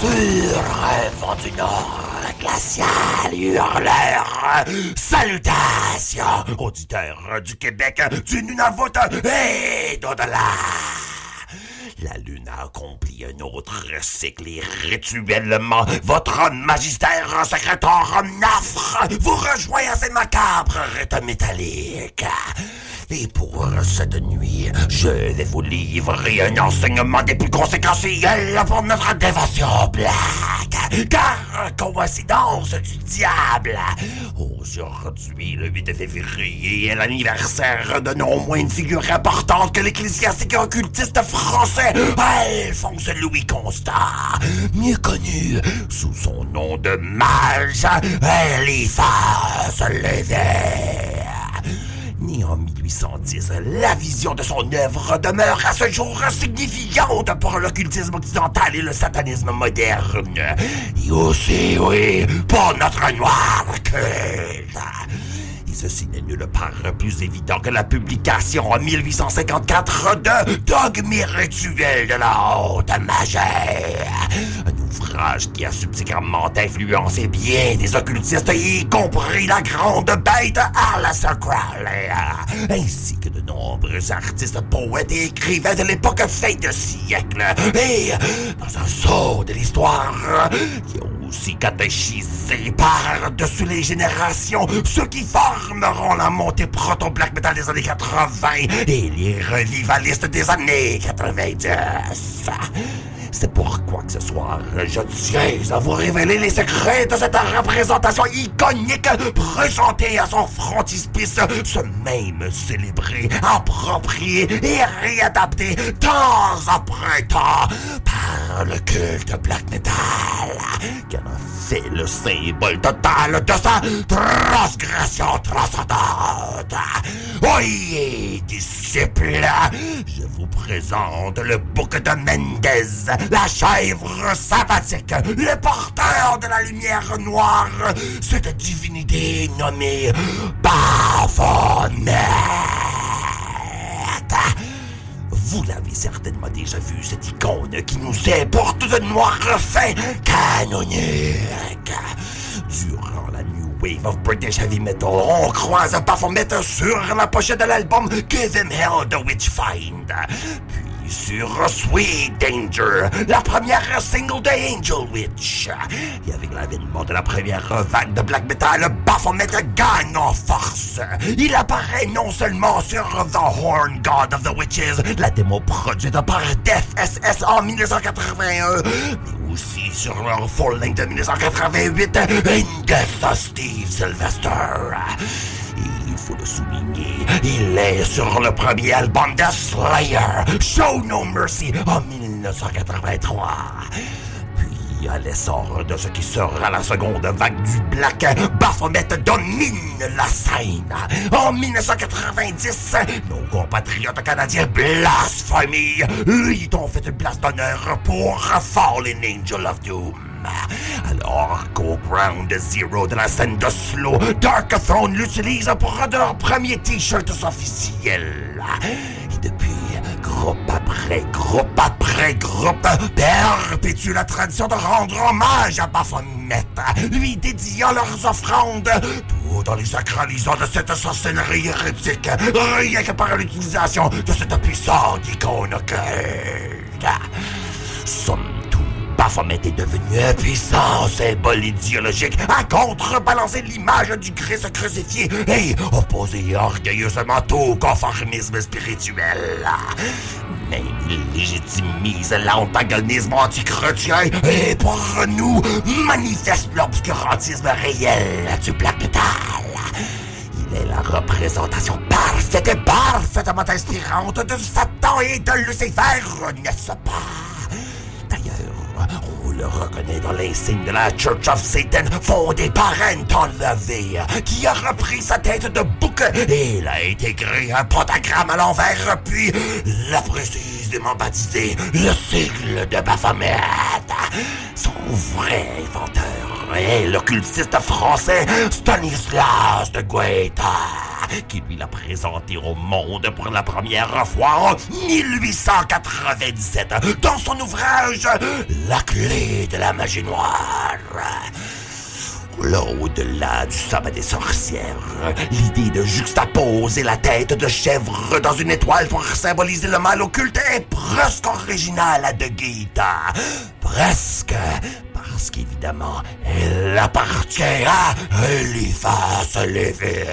Sur vent du nord glacial hurleur, salutations auditeurs du Québec, du Nunavut et d'au-delà. La Lune a accompli un autre cycle et rituellement, votre magistère secrétaire nafre vous rejoint à cette macabre rite métallique. Et pour cette nuit, je vais vous livrer un enseignement des plus conséquentiels pour notre dévotion black. Car, coïncidence du diable, aujourd'hui, le 8 février, est l'anniversaire de non moins une figure importante que l'ecclésiastique occultiste français, Alphonse Louis Constant, mieux connu sous son nom de mage, Eliphas Lévesque. Né en 1810, la vision de son œuvre demeure à ce jour signifiante pour l'occultisme occidental et le satanisme moderne. Et aussi, oui, pour notre noir culte. Et ceci n'est nulle part plus évident que la publication en 1854 de Dogmes rituels de la haute magie. Un ouvrage qui a subséquemment influencé bien des occultistes, y compris la grande bête Alistair Crowley, ainsi que de nombreux artistes, poètes et écrivains de l'époque fin de siècle. Et dans un saut de l'histoire, qui ont aussi catéchisé par-dessus les générations ceux qui formeront la montée proto-black metal des années 80 et les revivalistes des années 90. C'est pourquoi que ce soir, je tiens à vous révéler les secrets de cette représentation iconique présentée à son frontispice, ce même célébré, approprié et réadapté temps après temps par le culte black metal, qui a fait le symbole total de sa transgression transcendante. Oui, disciples, je vous présente le bouc de Mendez, la chèvre sympathique, le porteur de la lumière noire, cette divinité nommée Baphomet. Vous l'avez certainement déjà vu, cette icône qui nous est porte de noir fin canonique. Durant la New Wave of British Heavy Metal, on croise Baphomet sur la pochette de l'album Give Him Hell the Witchfind. Puis sur Sweet Danger, la première single de Angel Witch. Et avec l'avènement de la première vague de black metal, Baphomet gagne en force. Il apparaît non seulement sur The Horn God of the Witches, la démo produite par Death SS en 1981, mais aussi sur leur full length de 1988, In Death of Steve Sylvester. Il faut le souligner, il est sur le premier album de Slayer, Show No Mercy, en 1983. Puis, à l'essor de ce qui sera la seconde vague du Black, Baphomet domine la scène. En 1990, nos compatriotes canadiens Blasphemy lui ont fait une place d'honneur pour Fallen Angel of Doom. Alors qu'au Ground Zero de la scène d'Oslo, Dark Throne l'utilise pour leur premier t-shirt officiel. Et depuis, groupe après groupe après groupe, perpétue la tradition de rendre hommage à Baphomet, lui dédiant leurs offrandes, tout en les sacralisant de cette sorcellerie hérétique, rien que par l'utilisation de cette puissante icône occulte. Somme Baphomet est devenu un puissant symbole idéologique à contrebalancer l'image du Christ crucifié et opposer orgueilleusement tout conformisme spirituel. Même il légitimise l'antagonisme antichrétien et pour nous manifeste l'obscurantisme réel du black metal. Il est la représentation parfaite et parfaitement inspirante de Satan et de Lucifer, n'est-ce pas? On le reconnaît dans l'insigne de la Church of Satan, fondée par Anton LaVey, qui a repris sa tête de bouc et l'a intégré un pentagramme à l'envers, puis l'a baptisé le sigle de Baphomet. Son vrai inventeur est l'occultiste français Stanislas de Guetta, qui lui l'a présenté au monde pour la première fois en 1897 dans son ouvrage La clé de la magie noire. Là, au-delà du sabbat des sorcières, l'idée de juxtaposer la tête de chèvre dans une étoile pour symboliser le mal occulte est presque originale à De Guetta. Presque. Parce qu'évidemment, elle appartient à Eliphas Lévy,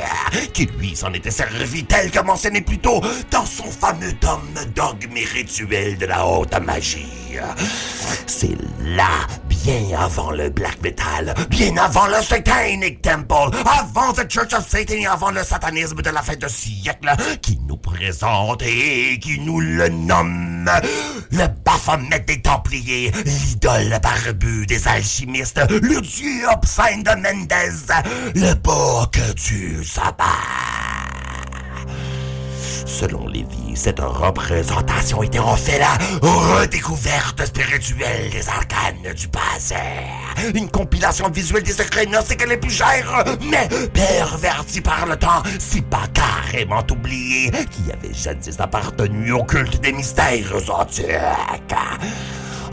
qui lui s'en était servi tel que mentionné plus tôt dans son fameux tome dogme rituel de la haute magie. C'est là, bien avant le black metal, bien avant le Satanic Temple, avant the Church of Satan et avant le satanisme de la fin de siècle, qui nous présente et qui nous le nomme le Baphomet des Templiers, l'idole barbue des alchimistes, le dieu obscène de Mendez, le bouc du sabbat. Selon Lévy, cette représentation était en fait la redécouverte spirituelle des arcanes du passé. Une compilation visuelle des secrets gnostiques les plus chers, mais pervertie par le temps, si pas carrément oubliée, qui avait jadis appartenu au culte des mystères antiques.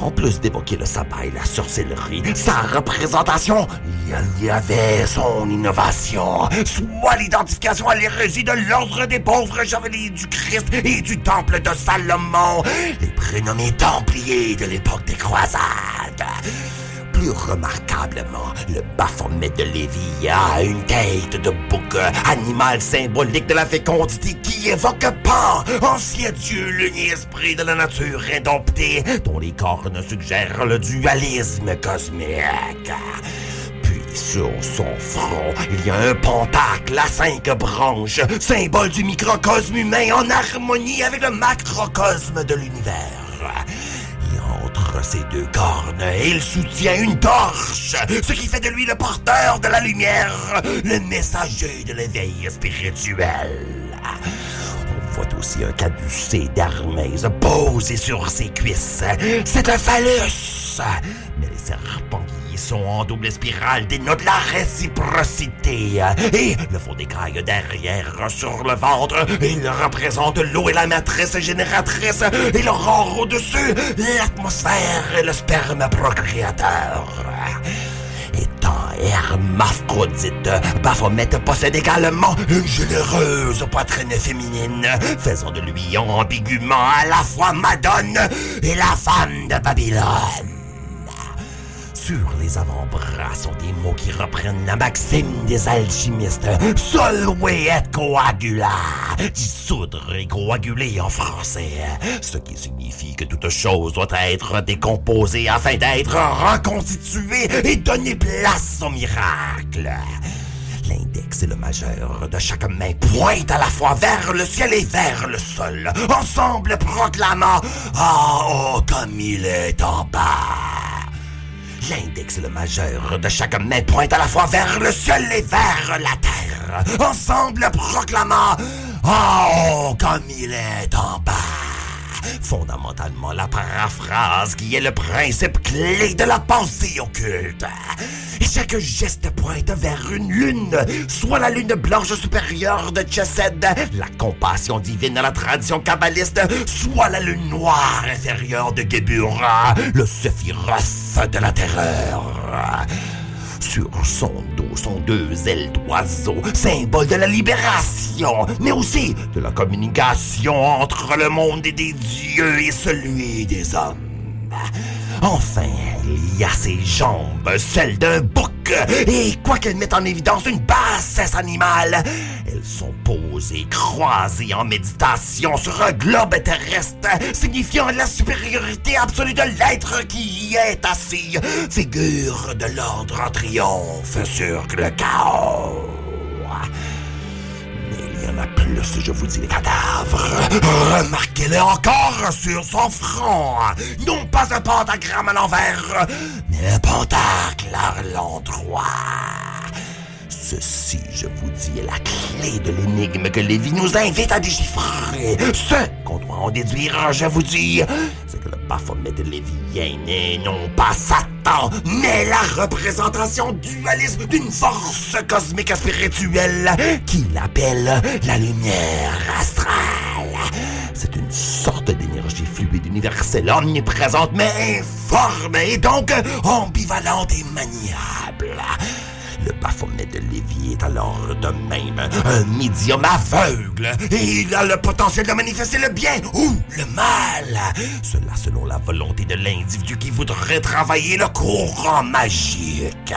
En plus d'évoquer le sabbat et la sorcellerie, sa représentation, il y avait son innovation, soit l'identification à l'hérésie de l'ordre des pauvres chevaliers du Christ et du temple de Salomon, les prénommés templiers de l'époque des croisades. Plus remarquablement, le Baphomet de Lévi a une tête de bouc, animal symbolique de la fécondité qui évoque Pan, ancien dieu l'uni esprit de la nature indomptée, dont les cornes suggèrent le dualisme cosmique. Puis sur son front, il y a un pentacle à cinq branches, symbole du microcosme humain en harmonie avec le macrocosme de l'univers. Entre ses deux cornes, il soutient une torche, ce qui fait de lui le porteur de la lumière, le messager de l'éveil spirituel. On voit aussi un caducé d'Hermès posé sur ses cuisses. C'est un phallus. Mais les serpents sont en double spirale dénotent la réciprocité. Et le fond d'écaille derrière sur le ventre, il représente l'eau et la matrice génératrice. Et l'aurore au-dessus, l'atmosphère et le sperme procréateur. Et tant hermaphrodite, Baphomet possède également une généreuse poitrine féminine, faisant de lui ambiguement à la fois Madone et la femme de Babylone. Sur les avant-bras sont des mots qui reprennent la maxime des alchimistes. Solve et coagula. Dissoudre et coaguler en français. Ce qui signifie que toute chose doit être décomposée afin d'être reconstituée et donner place au miracle. L'index et le majeur de chaque main pointent à la fois vers le ciel et vers le sol, ensemble proclamant Oh, comme il est en bas. L'index le majeur de chaque main pointent à la fois vers le ciel et vers la terre, ensemble proclamant Oh, comme il est en bas. Fondamentalement, la paraphrase qui est le principe clé de la pensée occulte. Et chaque geste pointe vers une lune, soit la lune blanche supérieure de Chesed, la compassion divine dans la tradition kabbaliste, soit la lune noire inférieure de Geburah, le Sephiroth de la terreur. Sur son dos sont deux ailes d'oiseau, symbole de la libération, mais aussi de la communication entre le monde des dieux et celui des hommes. Enfin, il y a ses jambes, celles d'un bouc, et quoiqu'elles mettent en évidence une bassesse animale, elles sont posées, croisées en méditation sur un globe terrestre, signifiant la supériorité absolue de l'être qui y est assis, figure de l'ordre en triomphe sur le chaos. Y en a plus, je vous dis, les cadavres. Remarquez-le encore sur son front. Non pas un pentagramme à l'envers, mais un pentacle à l'endroit. Ceci, je vous dis, est la clé de l'énigme que Lévi nous invite à déchiffrer. Ce qu'on doit en déduire, je vous dis, c'est que le Baphomet de Lévien n'est non pas Satan, mais la représentation dualiste d'une force cosmique spirituelle qu'il appelle la lumière astrale. C'est une sorte d'énergie fluide universelle, omniprésente, mais informe et donc ambivalente et maniable. Le Baphomet de Lévi est alors de même un médium aveugle et il a le potentiel de manifester le bien ou le mal. Cela selon la volonté de l'individu qui voudrait travailler le courant magique.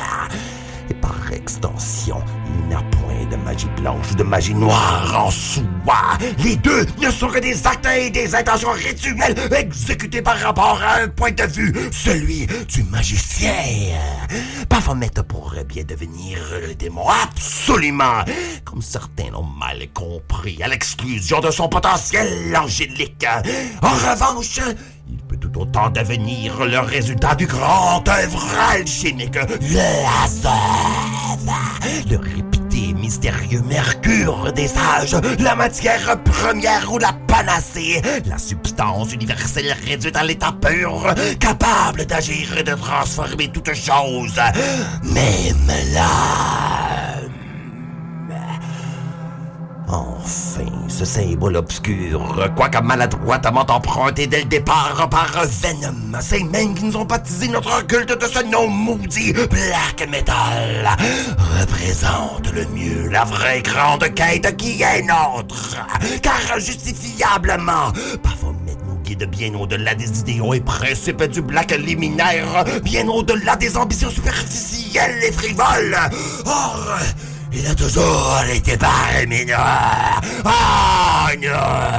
Et par extension, il n'a point de magie blanche ou de magie noire en soi. Les deux ne sont que des actes et des intentions rituelles exécutés par rapport à un point de vue, celui du magicien. Baphomet pourrait bien devenir le démon, absolument, comme certains l'ont mal compris, à l'exclusion de son potentiel angélique. En revanche, il peut tout autant devenir le résultat du grand œuvre alchimique, le hasard, le répété mystérieux mercure des sages, la matière première ou la panacée, la substance universelle réduite à l'état pur, capable d'agir et de transformer toute chose, même l'âme. Enfin, ce symbole obscur, quoique maladroitement emprunté dès le départ par Venom, ces mêmes qui nous ont baptisé notre culte de ce nom maudit Black Metal, représente le mieux la vraie grande quête qui est nôtre. Car justifiablement, nous guide bien au-delà des idéaux et principes du Black liminaire, bien au-delà des ambitions superficielles et frivoles. Or, il a toujours été par mineur. Non!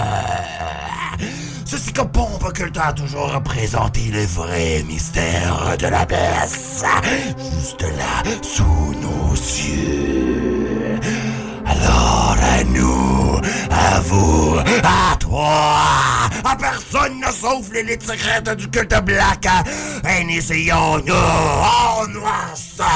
Ceci que pompe occulte a toujours représenté le vrai mystère de la baisse. Juste là, sous nos yeux. Alors à nous, à vous, à toi, à personne sauf l'élite secrète du culte black. Initions-nous en noirceur.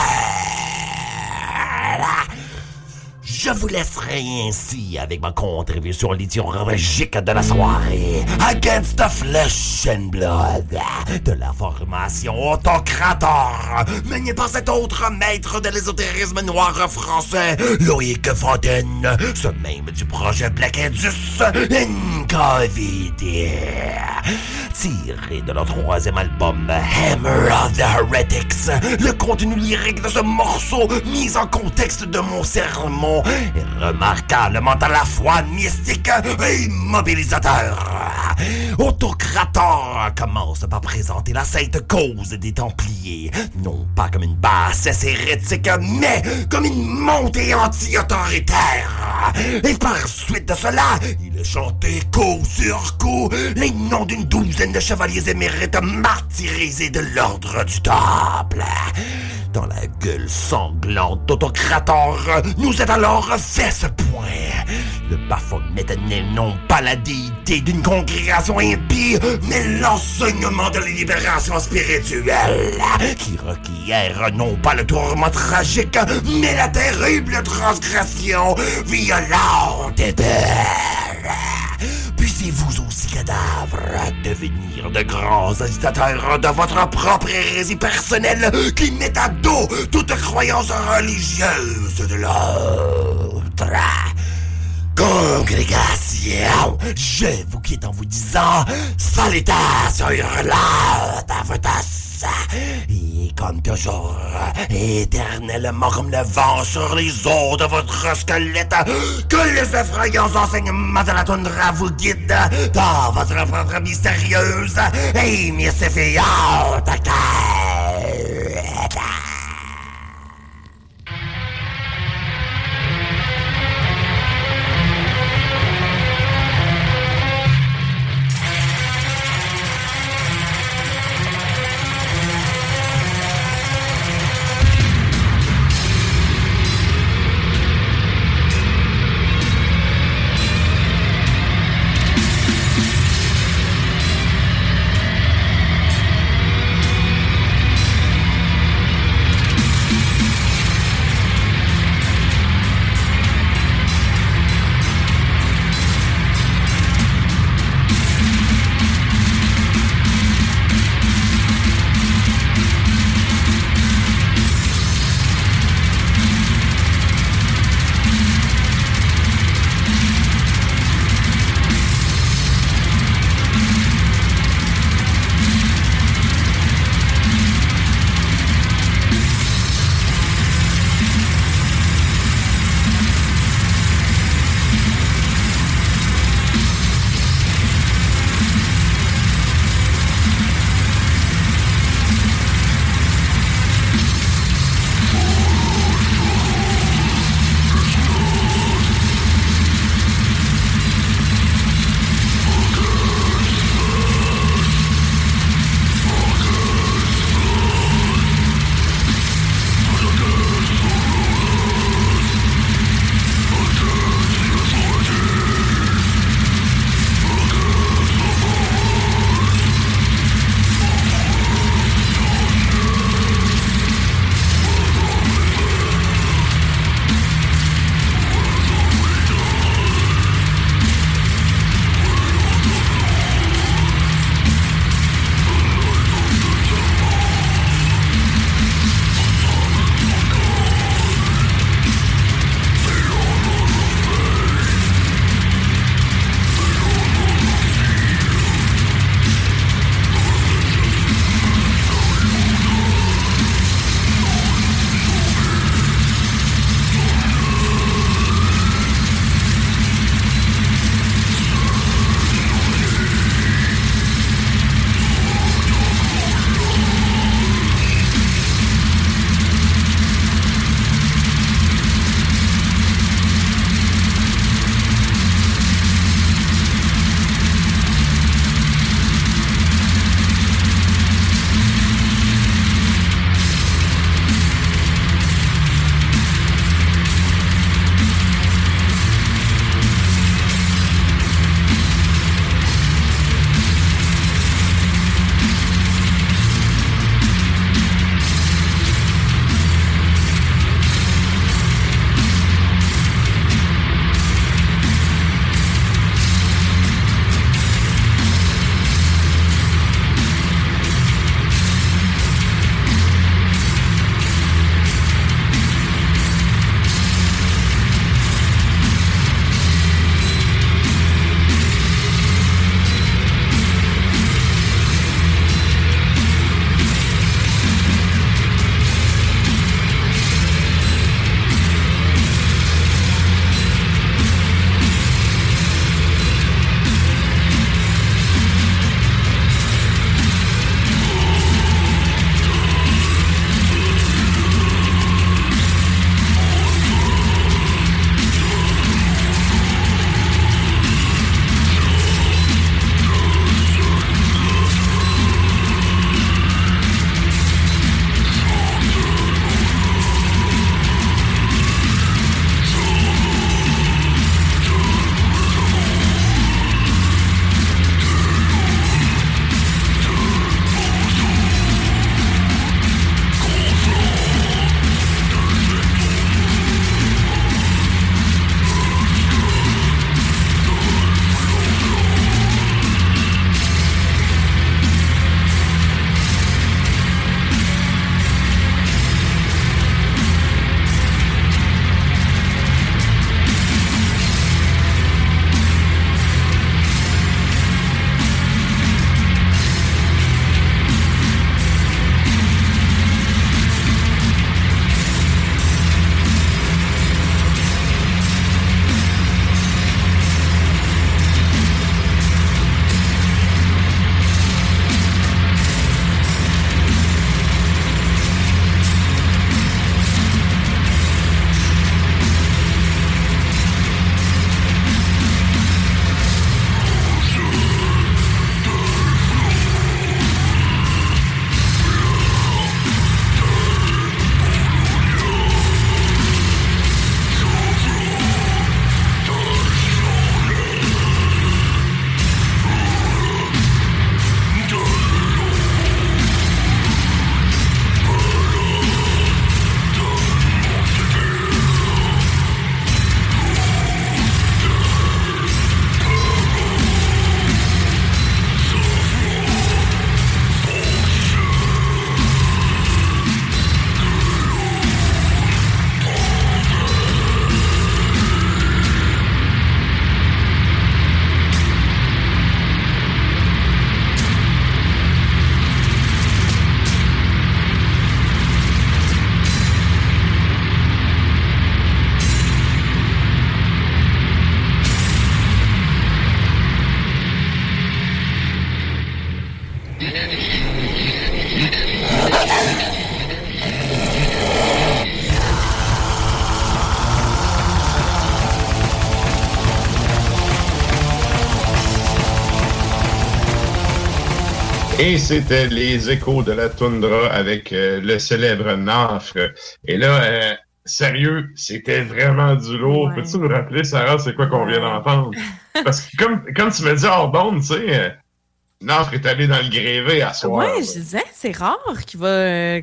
Je vous laisserai ainsi avec ma contribution liturgique de la soirée. Against the Flesh and Blood. De la formation autocrator. Menée par cet autre maître de l'ésotérisme noir français, Loïc Fontaine. Ce même du projet Black Indus Incovid. tiré de leur troisième album Hammer of the Heretics. Le contenu lyrique de ce morceau, mis en contexte de mon sermon, remarquablement à la fois mystique et mobilisateur. Autocrator commence par présenter la sainte cause des Templiers, non pas comme une bassesse hérétique, mais comme une montée anti-autoritaire. Et par suite de cela, il chanté coup sur coup les noms d'une douzaine de chevaliers émérites martyrisés de l'ordre du Temple. Dans la gueule sanglante d'Autocrator, nous est alors fait ce point. Le Baphomet n'est non pas la déité d'une congrégation impie, mais l'enseignement de la libération spirituelle, qui requiert non pas le tourment tragique, mais la terrible transgression violente et. Puissiez-vous aussi, cadavres, devenir de grands agitateurs de votre propre hérésie personnelle qui met à dos toute croyance religieuse de l'autre. Congrégation, je vous quitte en vous disant salutations hurlantes à et comme toujours, éternellement comme le vent sur les os de votre squelette, que les effrayants enseignements de la toundra vous guident dans votre propre mystérieuse et mystifiante quête. C'était les échos de la toundra avec euh, le célèbre Nafre. Et là, euh, sérieux, c'était vraiment du lourd. Peux-tu nous rappeler, Sarah, c'est quoi qu'on vient d'entendre? Parce que comme, comme tu me dis hors bon, tu sais, euh, Nafre est allé dans le grévé à soir. Ouais, je disais, c'est rare qu'il va euh,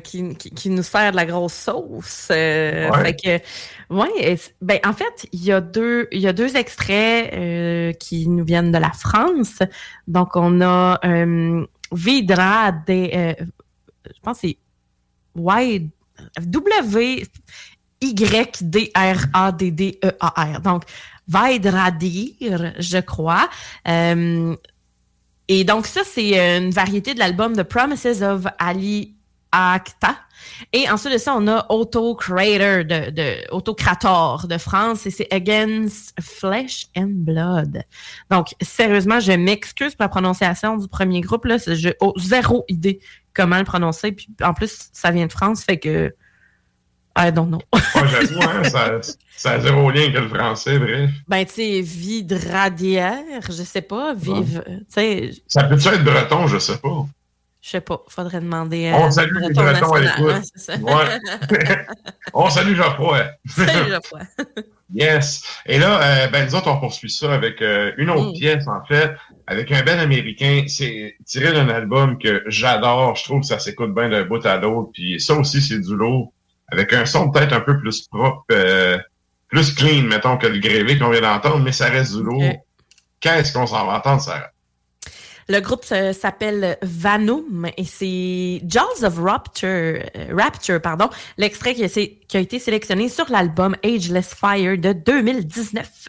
nous sert de la grosse sauce. euh, Ouais. Fait que, ouais, ben, en fait, il y a deux, il y a deux extraits euh, qui nous viennent de la France. Donc, on a Vidra des, euh, je pense c'est W, Y, D, D, E. Donc, je crois. Euh, et donc, ça, c'est une variété de l'album The Promises of Ali Akta. Et ensuite de ça, on a Auto Crater de, de Auto Crator de France et c'est Against Flesh and Blood. Donc, sérieusement, je m'excuse pour la prononciation du premier groupe. Là, j'ai oh, zéro idée comment le prononcer. Puis en plus, ça vient de France, fait que I don't know. Ouais, j'avoue, hein, ça, ça a zéro lien que le français, bref. ben, tu sais, vidradière, je sais pas, vive, sais, Ça peut-tu être breton, je sais pas. Je sais pas, faudrait demander On à salue les Breton Bretons à l'écoute. Ouais. On salue Geoffroy. Salut, Geoffroy. Yes. Et là, euh, ben, nous autres, on poursuit ça avec euh, une autre Mm. pièce, en fait, avec un bel américain. C'est tiré d'un album que j'adore. Je trouve que ça s'écoute bien d'un bout à l'autre. Puis ça aussi, c'est du lourd. Avec un son peut-être un peu plus propre, euh, plus clean, mettons, que le grévé qu'on vient d'entendre, mais ça reste du lourd. Ok. Qu'est-ce qu'on s'en va entendre, Sarah? Le groupe s'appelle Vanum et c'est Jaws of Rapture, euh, Rapture pardon, l'extrait qui a été sélectionné sur l'album Ageless Fire de 2019.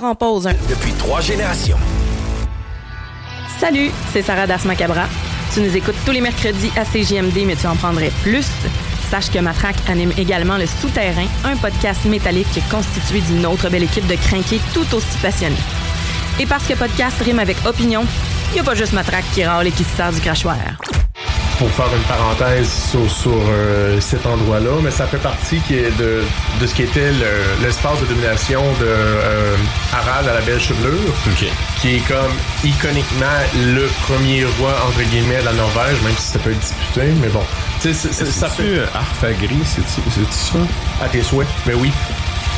Part en pause. Depuis trois générations. Salut, c'est Sarah Das Macabra. Tu nous écoutes tous les mercredis à CJMD, mais tu en prendrais plus. Sache que Matraque anime également Le Souterrain, un podcast métallique constitué d'une autre belle équipe de crinqués tout aussi passionnés. Et parce que podcast rime avec opinion, il n'y a pas juste Matraque qui râle et qui se sert du crachoir. Pour faire une parenthèse sur, sur, euh, cet endroit-là, mais ça fait partie qui est de, de ce qui était le- l'espace de domination de euh, Harald à la belle chevelure, qui est comme iconiquement le premier roi entre guillemets de la Norvège, même si ça peut être disputé, mais bon. C'est- c'est- ça fait euh, Arfagri, c'est-tu c'est-tu ça? à tes souhaits, mais oui.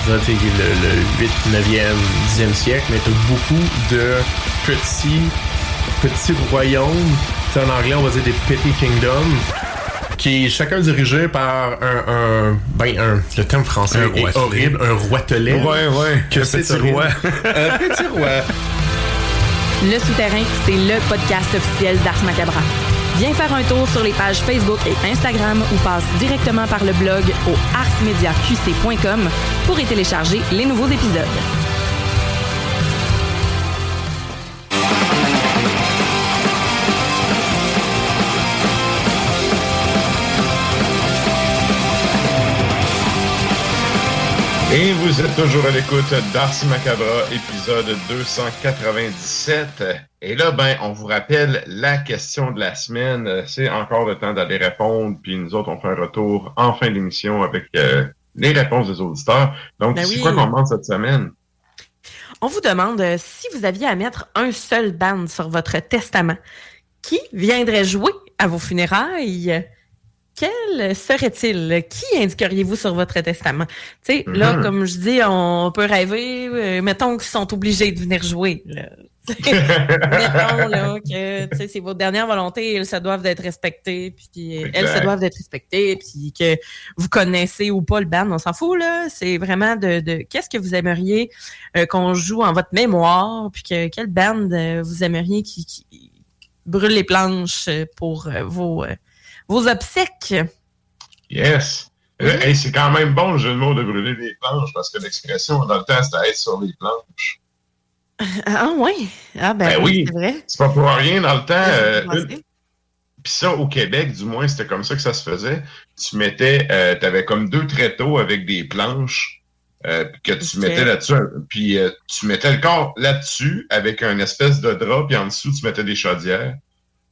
Le, le 8, 9e, 10e siècle, mais t'as beaucoup de petits, petits royaumes. C'est en anglais, on va dire des petty kingdoms. Qui est chacun dirigé par un, un- ben un, le terme français Un est horrible, un roitelet. Ouais, ouais, Que un c'est petit roi. un petit roi. Le Souterrain, c'est le podcast officiel d'Ars Macabra. Viens faire un tour sur les pages Facebook et Instagram ou passe directement par le blog au arsmediaqc.com pour y télécharger les nouveaux épisodes. Et vous êtes toujours à l'écoute d'Ars Macabra, épisode 297. Et là, ben, on vous rappelle la question de la semaine. C'est encore le temps d'aller répondre, puis nous autres, on fait un retour en fin d'émission avec euh, les réponses des auditeurs. Donc, Ben c'est oui. quoi qu'on demande cette semaine? On vous demande euh, si vous aviez à mettre un seul band sur votre testament, qui viendrait jouer à vos funérailles? Quel serait-il? Qui indiqueriez-vous sur votre testament? Tu sais, là, Mhm. comme je dis, on peut rêver, euh, mettons qu'ils sont obligés de venir jouer. là. mettons là, que c'est vos dernières volontés, elles se doivent d'être respectées, puis euh, elles se doivent d'être respectées, puis que vous connaissez ou pas le band, on s'en fout là. C'est vraiment de, de qu'est-ce que vous aimeriez euh, qu'on joue en votre mémoire, puis que quelle band euh, vous aimeriez qui, qui brûle les planches pour vos vos obsèques. Yes! Euh, hey, c'est quand même bon le jeu de mots de brûler des planches, parce que l'expression dans le temps, c'était être sur les planches. Ah ouais. Ah ben, Ben oui. c'est vrai. C'est pas pour rien dans le temps. euh, une- Puis ça, au Québec, du moins, c'était comme ça que ça se faisait. Tu mettais, euh, t'avais comme deux tréteaux avec des planches euh, que tu mettais là-dessus. Puis tu mettais le corps là-dessus avec un espèce de drap, puis en dessous, tu mettais des chaudières.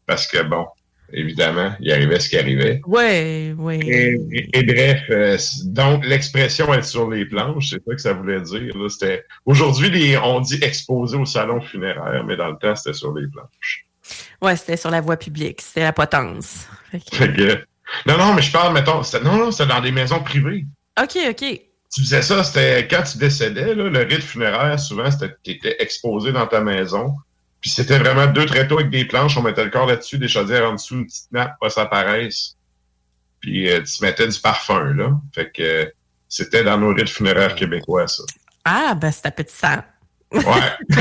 Parce que, bon, évidemment, il arrivait ce qui arrivait. Ouais, ouais. Et, et- et bref, euh, donc l'expression être sur les planches, c'est ça que ça voulait dire. C'était aujourd'hui, on dit exposé au salon funéraire, mais dans le temps, c'était sur les planches. Ouais, c'était sur la voie publique, c'était la potence. Que- non, non, mais je parle, mettons, c'était- non, non, c'était dans des maisons privées. OK, OK. Tu faisais ça, c'était quand tu décédais, là, le rite funéraire, souvent, c'était tu étais exposé dans ta maison. Puis c'était vraiment deux tréteaux avec des planches, on mettait le corps là-dessus, des chaudières en dessous, une petite nappe, pas ça paraisse. Puis euh, tu mettais du parfum, là. Fait que euh, c'était dans nos rites funéraires québécois, ça. Ah, ben c'est sang. Ouais.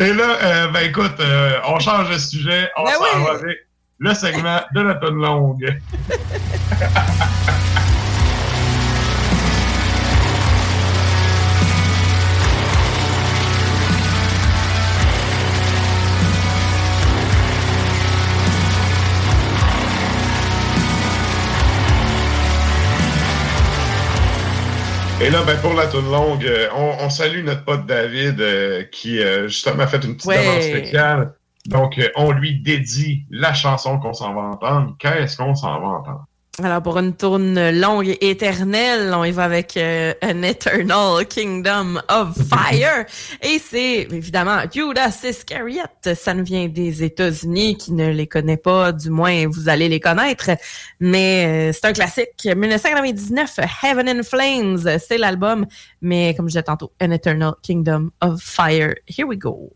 Et là, euh, ben écoute, euh, on change de sujet. On Ben s'en oui. va avec le segment de la tonne longue. Et là, ben, pour la toune longue, euh, on, on salue notre pote David euh, qui, euh, justement, a fait une petite Ouais. demande spéciale. Donc, euh, on lui dédie la chanson qu'on s'en va entendre. Qu'est-ce qu'on s'en va entendre? Alors, pour une tourne longue et éternelle, on y va avec euh, An Eternal Kingdom of Fire. et c'est évidemment Judas Iscariot. Ça nous vient des États-Unis, qui ne les connaît pas, du moins vous allez les connaître. Mais euh, c'est un classique. 1999, Heaven in Flames, c'est l'album. Mais comme je disais tantôt, An Eternal Kingdom of Fire. Here we go.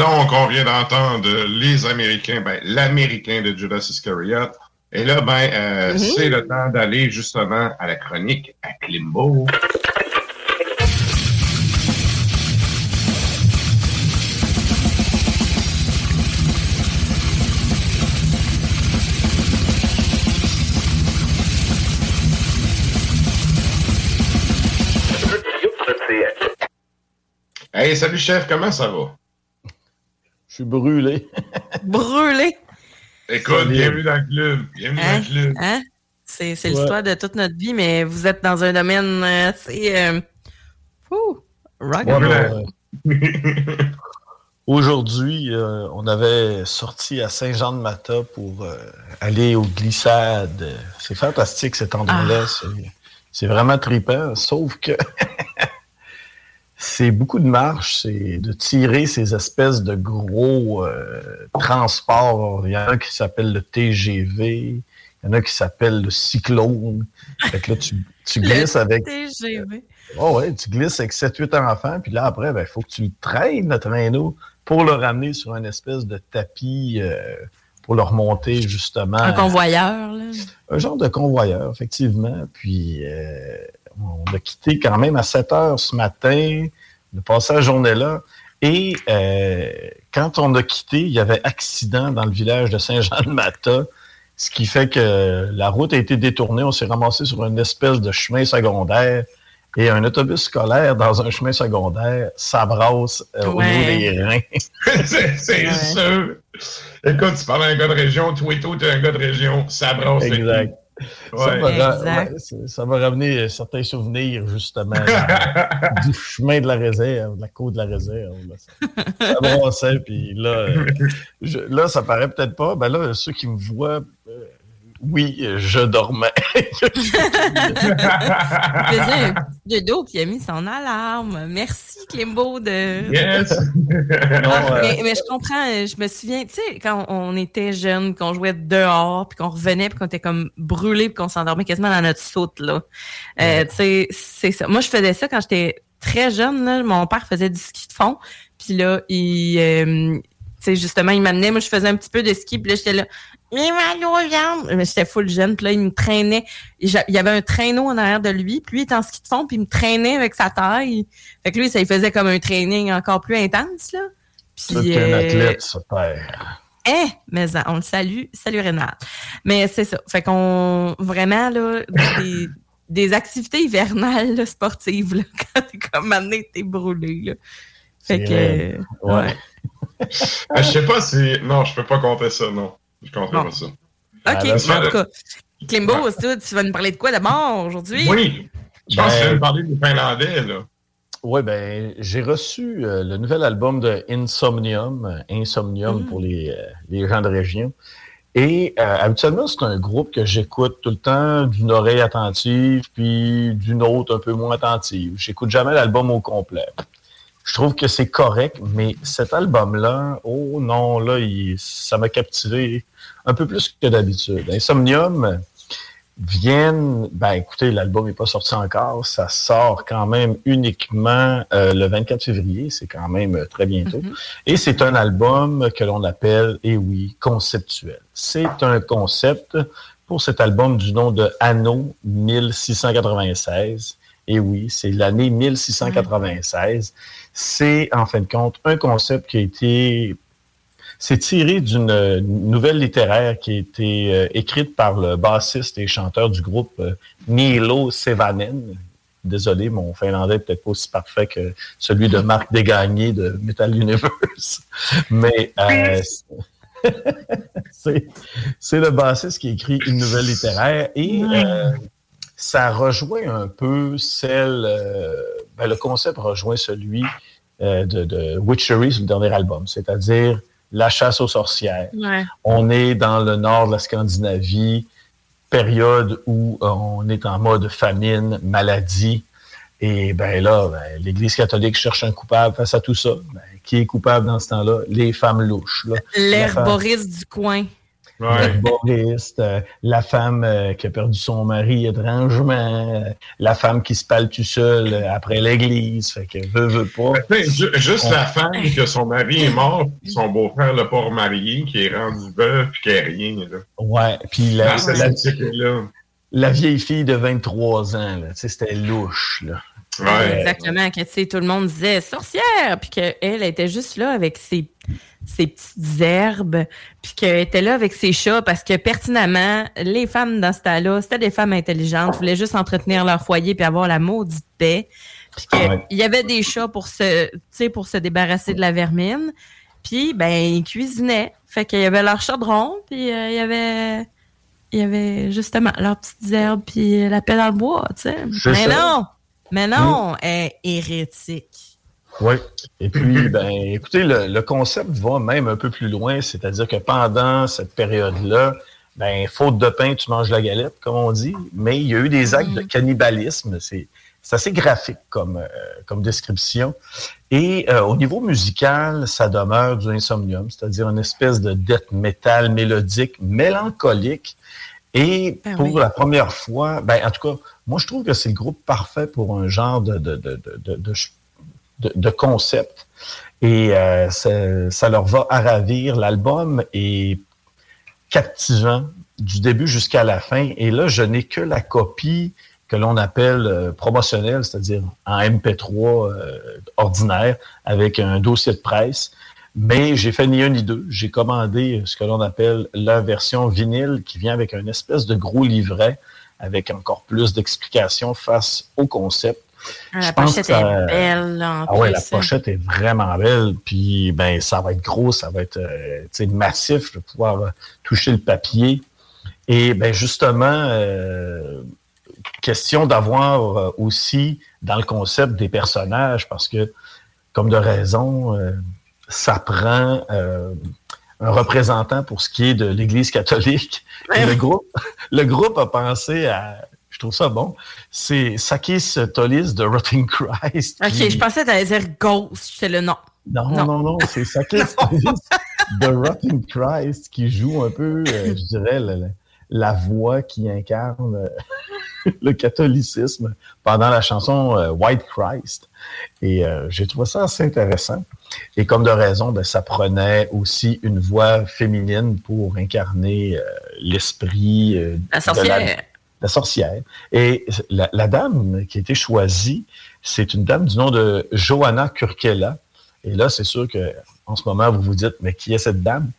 Donc, on vient d'entendre les Américains, ben, l'Américain de Judas Iscariot. Et là, ben, euh, Mhm. c'est le temps d'aller justement à la chronique à Klimbo. Hey, salut chef, comment ça va? Suis brûlé. Brûlé. Écoute, bienvenue dans le club. Bienvenue dans le club. Hein? C'est Ouais. l'histoire de toute notre vie, mais vous êtes dans un domaine euh, assez. Euh, fou, rock euh, Aujourd'hui, euh, on avait sorti à Saint-Jean-de-Mata pour euh, aller aux glissades. C'est fantastique cet endroit-là. C'est- C'est vraiment trippant, sauf que c'est beaucoup de marche, c'est de tirer ces espèces de gros euh, transports. Il y en a qui s'appellent le TGV, il y en a qui s'appellent le cyclone. Fait que là, tu, tu glisses Le avec TGV. Oh ouais, tu glisses avec 7-8 enfants, puis là, après, il faut que tu le traînes, le traîneau, pour le ramener sur une espèce de tapis euh, pour le remonter, justement. Un convoyeur, là. Un genre de convoyeur, effectivement. Puis, euh, on a quitté quand même à 7 heures ce matin, on a passé la journée là. Et euh, quand on a quitté, il y avait accident dans le village de Saint-Jean-de-Mata, ce qui fait que la route a été détournée. On s'est ramassé sur une espèce de chemin secondaire. Et un autobus scolaire dans un chemin secondaire s'abrasse euh, au Ouais. niveau des reins. c'est c'est sûr. Écoute, tu parles à un gars de région, toi et toi, t'es un gars de région, ça brasse. le Exact. Ça, Ouais. va, ça va ramener certains souvenirs, justement, du- du chemin de la réserve, de la côte de la réserve. là. Ça, puis là, euh, je- là, ça paraît peut-être pas. Ben là, ceux qui me voient, euh, oui, je dormais. Dodo qui a mis son alarme. Merci, Klimbo, de. Yes. Ah, Non, euh, mais, mais je comprends, euh, je me souviens, tu sais, quand on était jeunes, qu'on jouait dehors, puis qu'on revenait, puis qu'on était comme brûlé, puis qu'on s'endormait quasiment dans notre soute, là. Euh, tu sais, c'est ça. Moi, je faisais ça quand j'étais très jeune, là. Mon père faisait du ski de fond, puis là, il, euh, tu sais, justement, il m'amenait, moi, je faisais un petit peu de ski, puis là, j'étais là, Mais j'étais full jeune, puis là, il me traînait. Il y avait un traîneau en arrière de lui, puis lui, il était en ski de fond, puis il me traînait avec sa taille. Fait que lui, ça lui faisait comme un training encore plus intense, là. C'est un euh, athlète, ce père. eh, mais on le salue. Salut Renat. Mais c'est ça. Fait qu'on, vraiment, là, des, des activités hivernales là, sportives, là, quand t'es comme amené, t'es brûlé, là. Fait que, euh, ouais. Ah, je sais pas si. Non, je peux pas compter ça, non. Je Bon. pas ça. OK, Ah, mais en tout cas, Klimbo, tu vas nous parler de quoi d'abord aujourd'hui? Oui. Je pense que tu Ben- viens de parler des Finlandais, là. Oui, ben, j'ai reçu euh, le nouvel album de Insomnium, euh, Insomnium pour les, euh, les gens de région. Et euh, habituellement, c'est un groupe que j'écoute tout le temps d'une oreille attentive, puis d'une autre un peu moins attentive. J'écoute jamais l'album au complet. Je trouve que c'est correct, mais cet album-là, oh non, là, il- ça m'a captivé un peu plus que d'habitude. Insomnium, viennent, ben écoutez, l'album n'est pas sorti encore, ça sort quand même uniquement euh, le 24 février, c'est quand même euh, très bientôt. Et c'est un album que l'on appelle, et oui, conceptuel. C'est un concept pour cet album du nom de Anno 1696. Et oui, c'est l'année 1696. C'est, en fin de compte, un concept qui a été c'est tiré d'une euh, nouvelle littéraire qui a été euh, écrite par le bassiste et chanteur du groupe euh, Niilo Sevanen. Désolé, mon finlandais n'est peut-être pas aussi parfait que celui de Marc Desgagnés de Metal Universe. Mais euh, c'est le bassiste qui écrit une nouvelle littéraire et euh, ça rejoint un peu celle. Ben, le concept rejoint celui euh, de, de Witchery sur le dernier album, c'est-à-dire la chasse aux sorcières. Ouais. On est dans le nord de la Scandinavie, période où euh, on est en mode famine, maladie. Et ben là, ben, l'Église catholique cherche un coupable face à tout ça. Ben, qui est coupable dans ce temps-là? Les femmes louches. femme- L'herboriste du coin. Ouais. Boris, euh, la femme euh, qui a perdu son mari étrangement, euh, la femme qui se parle tout seul après l'église, fait que veut, veut pas. Ben, ju- juste On- la femme que son mari est mort, puis son beau-frère l'a pas remarié, qui est rendu veuf, puis qui a rien. Là. Ouais, puis la, cette la- vieille fille de 23 ans, là, tu sais, c'était louche, là. Ouais. Exactement, que tu sais, tout le monde disait sorcière, puis qu'elle était juste là avec ses, ses petites herbes, puis qu'elle était là avec ses chats parce que pertinemment, les femmes dans ce temps-là, c'était des femmes intelligentes, voulaient juste entretenir leur foyer puis avoir la maudite paix. Puis qu'il Ouais. y avait des chats pour se, pour se débarrasser de la vermine. Puis, ben, ils cuisinaient. Fait qu'il y avait leur chaudron, puis euh, il y avait... Il y avait justement leurs petites herbes puis la paix dans le bois, tu sais. Mais ça. non! Mais non, elle est hérétique. Oui. Et puis, ben, écoutez, le, le concept va même un peu plus loin, c'est-à-dire que pendant cette période-là, ben, faute de pain, tu manges la galette, comme on dit, mais il y a eu des actes de cannibalisme. C'est c'est assez graphique comme, euh, comme description. Et euh, au niveau musical, ça demeure du insomnium, c'est-à-dire une espèce de death metal mélodique, mélancolique. Et Ben pour oui. la première fois, ben, en tout cas, moi, je trouve que c'est le groupe parfait pour un genre de, de, de, de, de- de- concept. Et euh, ça, leur va à ravir. L'album est captivant du début jusqu'à la fin. Et là, je n'ai que la copie que l'on appelle euh, promotionnelle, c'est-à-dire en MP3 euh, ordinaire avec un dossier de presse. Mais j'ai fait ni un ni deux. J'ai commandé ce que l'on appelle la version vinyle qui vient avec un espèce de gros livret avec encore plus d'explications face au concept. Ah, La pochette que, est euh, belle, là, en Ah ouais, la pochette est vraiment belle. Puis ben ça va être gros, ça va être euh, massif. Je vais pouvoir euh, toucher le papier. Et ben justement, euh, question d'avoir aussi dans le concept des personnages, parce que comme de raison, ça prend un représentant pour ce qui est de l'Église catholique. Et le groupe, le groupe a pensé à, trouve ça bon, c'est Sakis Tolis de Rotting Christ. Ok, qui- je pensais que dire Ghost. J'étais le non. non, non, non, c'est Sakis Tolis de Rotting Christ qui joue un peu, euh, je dirais, la, voix qui incarne euh, le catholicisme pendant la chanson euh, White Christ. Et euh, j'ai trouvé ça assez intéressant. Et comme de raison, ben, ça prenait aussi une voix féminine pour incarner euh, l'esprit La de sorcière. La sorcière. Et la, la dame qui a été choisie, c'est une dame du nom de Johanna Kurkela. Et là, c'est sûr que en ce moment, vous vous dites, mais qui est cette dame?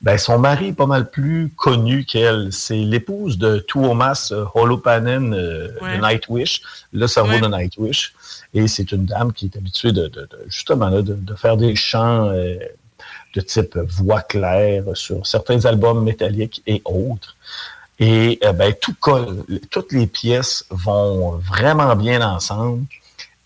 Ben, son mari est pas mal plus connu qu'elle. C'est l'épouse de Tuomas Holopainen euh, Ouais. de Nightwish, le cerveau Ouais. de Nightwish. Et c'est une dame qui est habituée de, de- de- justement là, de, de faire des chants euh, de type voix claire sur certains albums métalliques et autres. Et euh, ben, tout colle. Toutes les pièces vont vraiment bien ensemble.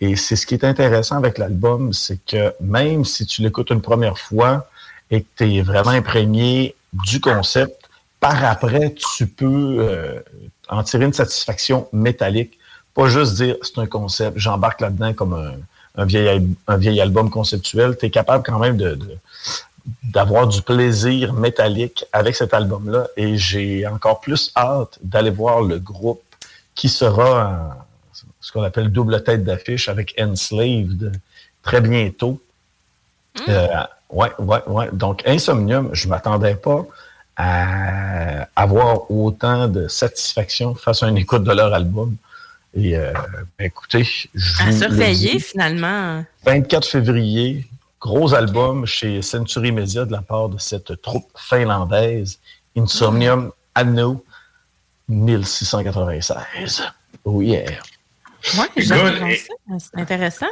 Et c'est ce qui est intéressant avec l'album, c'est que même si tu l'écoutes une première fois et que tu es vraiment imprégné du concept, par après, tu peux euh, en tirer une satisfaction métallique. Pas juste dire c'est un concept, j'embarque là-dedans comme un, vieil, un vieil album conceptuel. Tu es capable quand même de, de- d'avoir du plaisir métallique avec cet album-là. Et j'ai encore plus hâte d'aller voir le groupe qui sera en- ce qu'on appelle double tête d'affiche avec Enslaved très bientôt. Euh, ouais, ouais, ouais. Donc, Insomnium, je m'attendais pas à avoir autant de satisfaction face à une écoute de leur album. Et euh, ben, écoutez, je À surveiller, finalement. 24 février, gros album chez Century Media de la part de cette troupe finlandaise, Insomnium Anno 1696. Oh yeah. Ouais. C'est intéressant.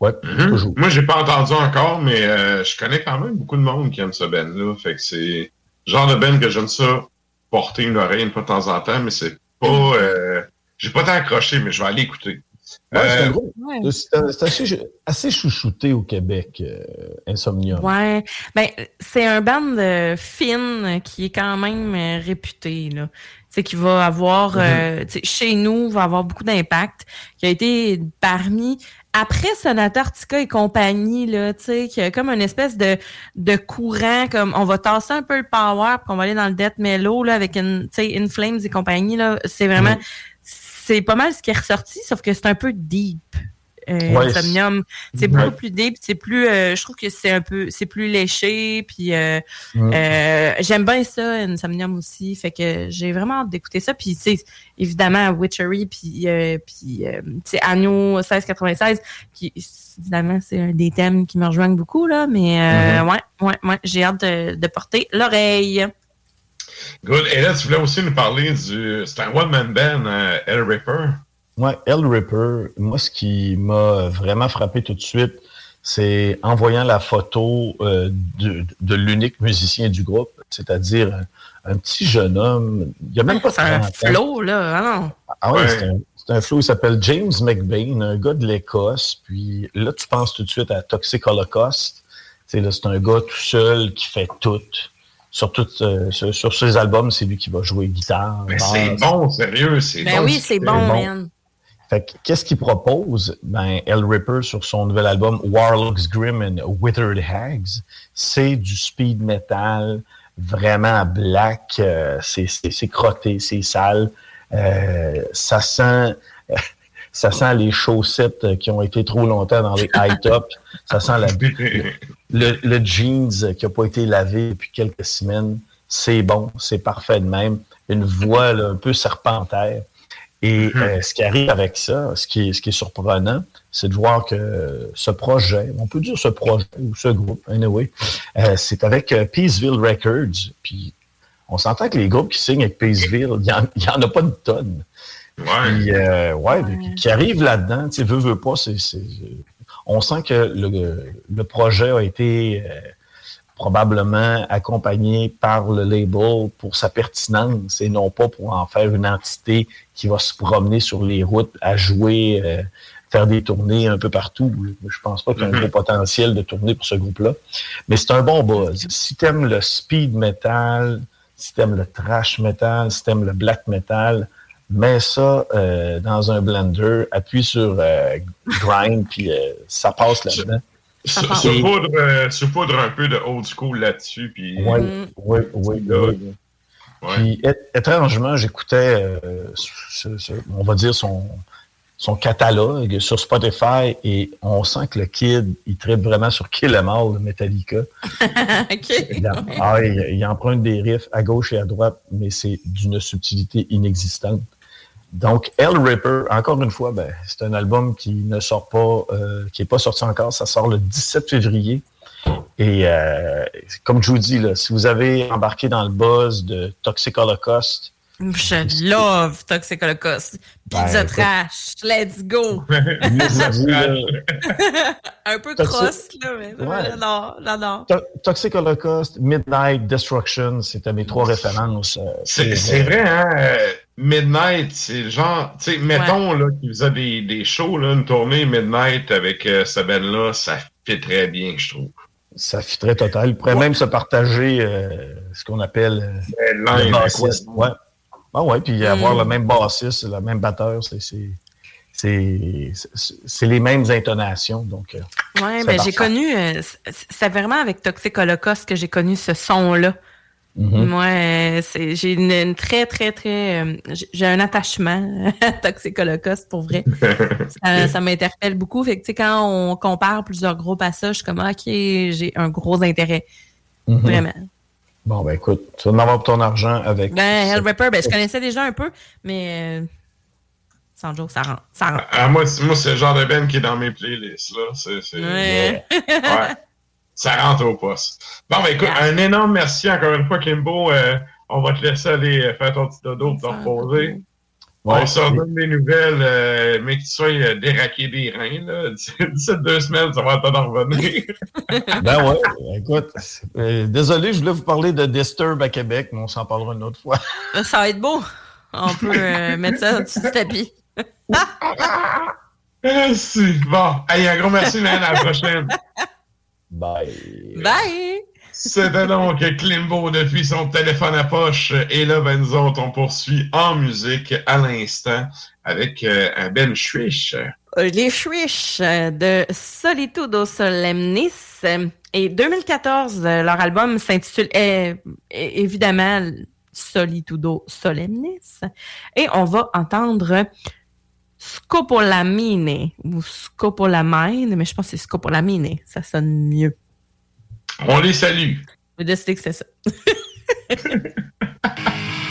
Ouais, toujours. Moi, j'ai pas entendu encore, mais euh, je connais quand même beaucoup de monde qui aime ce band-là. Fait que c'est le genre de band que j'aime ça porter une oreille une fois de temps en temps, mais c'est pas. euh, j'ai pas tant accroché, mais je vais aller écouter. Ouais, c'est assez, assez chouchouté au Québec, euh, Insomnium. Ouais. Ben, c'est un band euh, fine qui est quand même euh, réputé, là. Qui va avoir, euh, sais, chez nous, va avoir beaucoup d'impact, qui a été parmi après Sonata Arctica et compagnie, là, tu sais, qu'il y a comme une espèce de, de courant, comme on va tasser un peu le power, puis qu'on va aller dans le death mellow, là, avec une, tu sais, In Flames et compagnie, là. C'est vraiment, c'est pas mal ce qui est ressorti, sauf que c'est un peu deep. Euh, Ouais, Insomnium, c'est Ouais. beaucoup plus deep, c'est plus, euh, je trouve que c'est un peu, c'est plus léché, puis euh, j'aime bien ça, Insomnium aussi, fait que j'ai vraiment hâte d'écouter ça, puis tu sais, évidemment Witchery, puis euh, puis euh, sais Agneau 1696, qui évidemment c'est un des thèmes qui me rejoignent beaucoup là, mais ouais, ouais, ouais, j'ai hâte de, de porter l'oreille. Good. Et là, tu voulais aussi nous parler du. C'est un one-man band, euh, El Ripper. Ouais, El Ripper, moi, ce qui m'a vraiment frappé tout de suite, c'est en voyant la photo euh, de, de l'unique musicien du groupe, c'est-à-dire un, un petit jeune homme, il n'y a même pas C'est un 30 ans. flow là, ah non. Ah ouais, Ouais. c'est un, c'est un flow, il s'appelle James McBain, un gars de l'Écosse. Puis là, tu penses tout de suite à Toxic Holocaust. C'est un gars tout seul qui fait tout. Sur, tout, euh, sur, sur ses albums, c'est lui qui va jouer guitare. Mais c'est bon, sérieux, c'est Ben bon. oui, c'est bon, man. Fait que, qu'est-ce qu'il propose? Ben, El Ripper, sur son nouvel album Warlocks Grim and Withered Hags, c'est du speed metal vraiment black. euh, c'est, c'est, c'est crotté, c'est sale. Euh, ça sent... Ça sent les chaussettes qui ont été trop longtemps dans les high tops. Ça sent la, le, le jeans qui n'a pas été lavé depuis quelques semaines. C'est bon, c'est parfait de même. Une voix là, un peu serpentaire. Et euh, ce qui arrive avec ça, ce qui est, ce qui est surprenant, c'est de voir que ce projet, on peut dire ce projet ou ce groupe, anyway, euh, c'est avec euh, Peaceville Records. Puis on s'entend que les groupes qui signent avec Peaceville, il n'y en, a pas de Puis, euh, ouais, puis qui arrivent là-dedans, tu sais, veut, veut pas, c'est, on sent que le, le projet a été euh, probablement accompagné par le label pour sa pertinence et non pas pour en faire une entité qui va se promener sur les routes à jouer, euh, faire des tournées un peu partout. Je pense pas qu'il y a un gros potentiel de tourner pour ce groupe-là. Mais c'est un bon buzz. Si t'aimes le speed metal, si t'aimes le trash metal, si t'aimes le black metal, mets ça euh, dans un blender, appuie sur euh, grind, puis euh, ça passe là-dedans. Saupoudre, un peu de old school là-dessus. Puis... Oui, oui, oui, oui. Puis, étrangement, j'écoutais, euh, on va dire, son, son catalogue sur Spotify et on sent que le kid, il traite vraiment sur Kill Em All de Metallica. Il, en- ah, il, il emprunte des riffs à gauche et à droite, mais c'est d'une subtilité inexistante. Donc, El Ripper, encore une fois, ben, c'est un album qui ne sort pas, euh, qui n'est pas sorti encore. Ça sort le 17 février. Et euh, comme je vous dis, là, si vous avez embarqué dans le buzz de Toxic Holocaust, Je love Toxic Holocaust. Pizza Ben, trash. Let's go. là, Un peu Toxic- cross, là, mais Ouais. non, non, non. To- Toxic Holocaust, Midnight Destruction, c'était mes trois références. euh, C'est euh, vrai, hein? euh, Midnight, c'est genre, tu sais, mettons là, qu'il faisait des, des shows, là, une tournée Midnight avec euh, ce band-là, ça fait très bien, je trouve. Ça fit très total. Il pourrait même se partager euh, ce qu'on appelle euh, le bassiste. Ouais. Ah ouais, puis avoir Mm. le même bassiste, le même batteur, c'est c'est- les mêmes intonations. Donc, euh, Ouais, ben j'ai connu, euh, c'est vraiment avec Toxic Holocaust que j'ai connu ce son-là. Moi, c'est- j'ai une, une très, très, très. euh, j'ai- un attachement à Toxic Holocaust pour vrai. ça ça m'interpelle beaucoup. Fait que, tu sais, quand on compare plusieurs groupes à ça, je suis comme, OK, j'ai un gros intérêt. Mhm. Vraiment. Bon, ben écoute, tu vas en avoir pour ton argent avec. Ben, Hellripper, ben, je connaissais déjà un peu, mais euh, sans joke, ça rentre. Ça rentre. Ah, moi, c'est- moi, c'est le genre de band qui est dans mes playlists, là. C'est, c'est- Ouais. ouais. Ça rentre au poste. Bon, ben écoute, un énorme merci encore une fois, Kimbo. Euh, on va te laisser aller euh, faire ton petit dodo pour te reposer. Ouais. on se redonne des nouvelles, euh, mais que tu sois euh, déraqué des reins, là. D'ici deux semaines, ça va t'en revenir. Ben ouais, écoute, euh, désolé, je voulais vous parler de Disturb à Québec, mais on s'en parlera une autre fois. Ça va être beau. On peut euh, mettre ça au-dessus du tapis. Merci. Bon, hey, un gros merci, man. À la prochaine. Bye. Bye! C'était donc Klimbo depuis son téléphone à poche. Et là, ben, nous autres, on poursuit en musique à l'instant avec euh, un Ben Schwish. Les Swish euh, de Solitudo Solemnis. Et 2014, euh, leur album s'intitule euh, évidemment Solitudo Solemnis. Et on va entendre Scopolamine ou Scopolamine, mais je pense que c'est Scopolamine. Ça sonne mieux. On les salue. Vous décidez que c'est ça.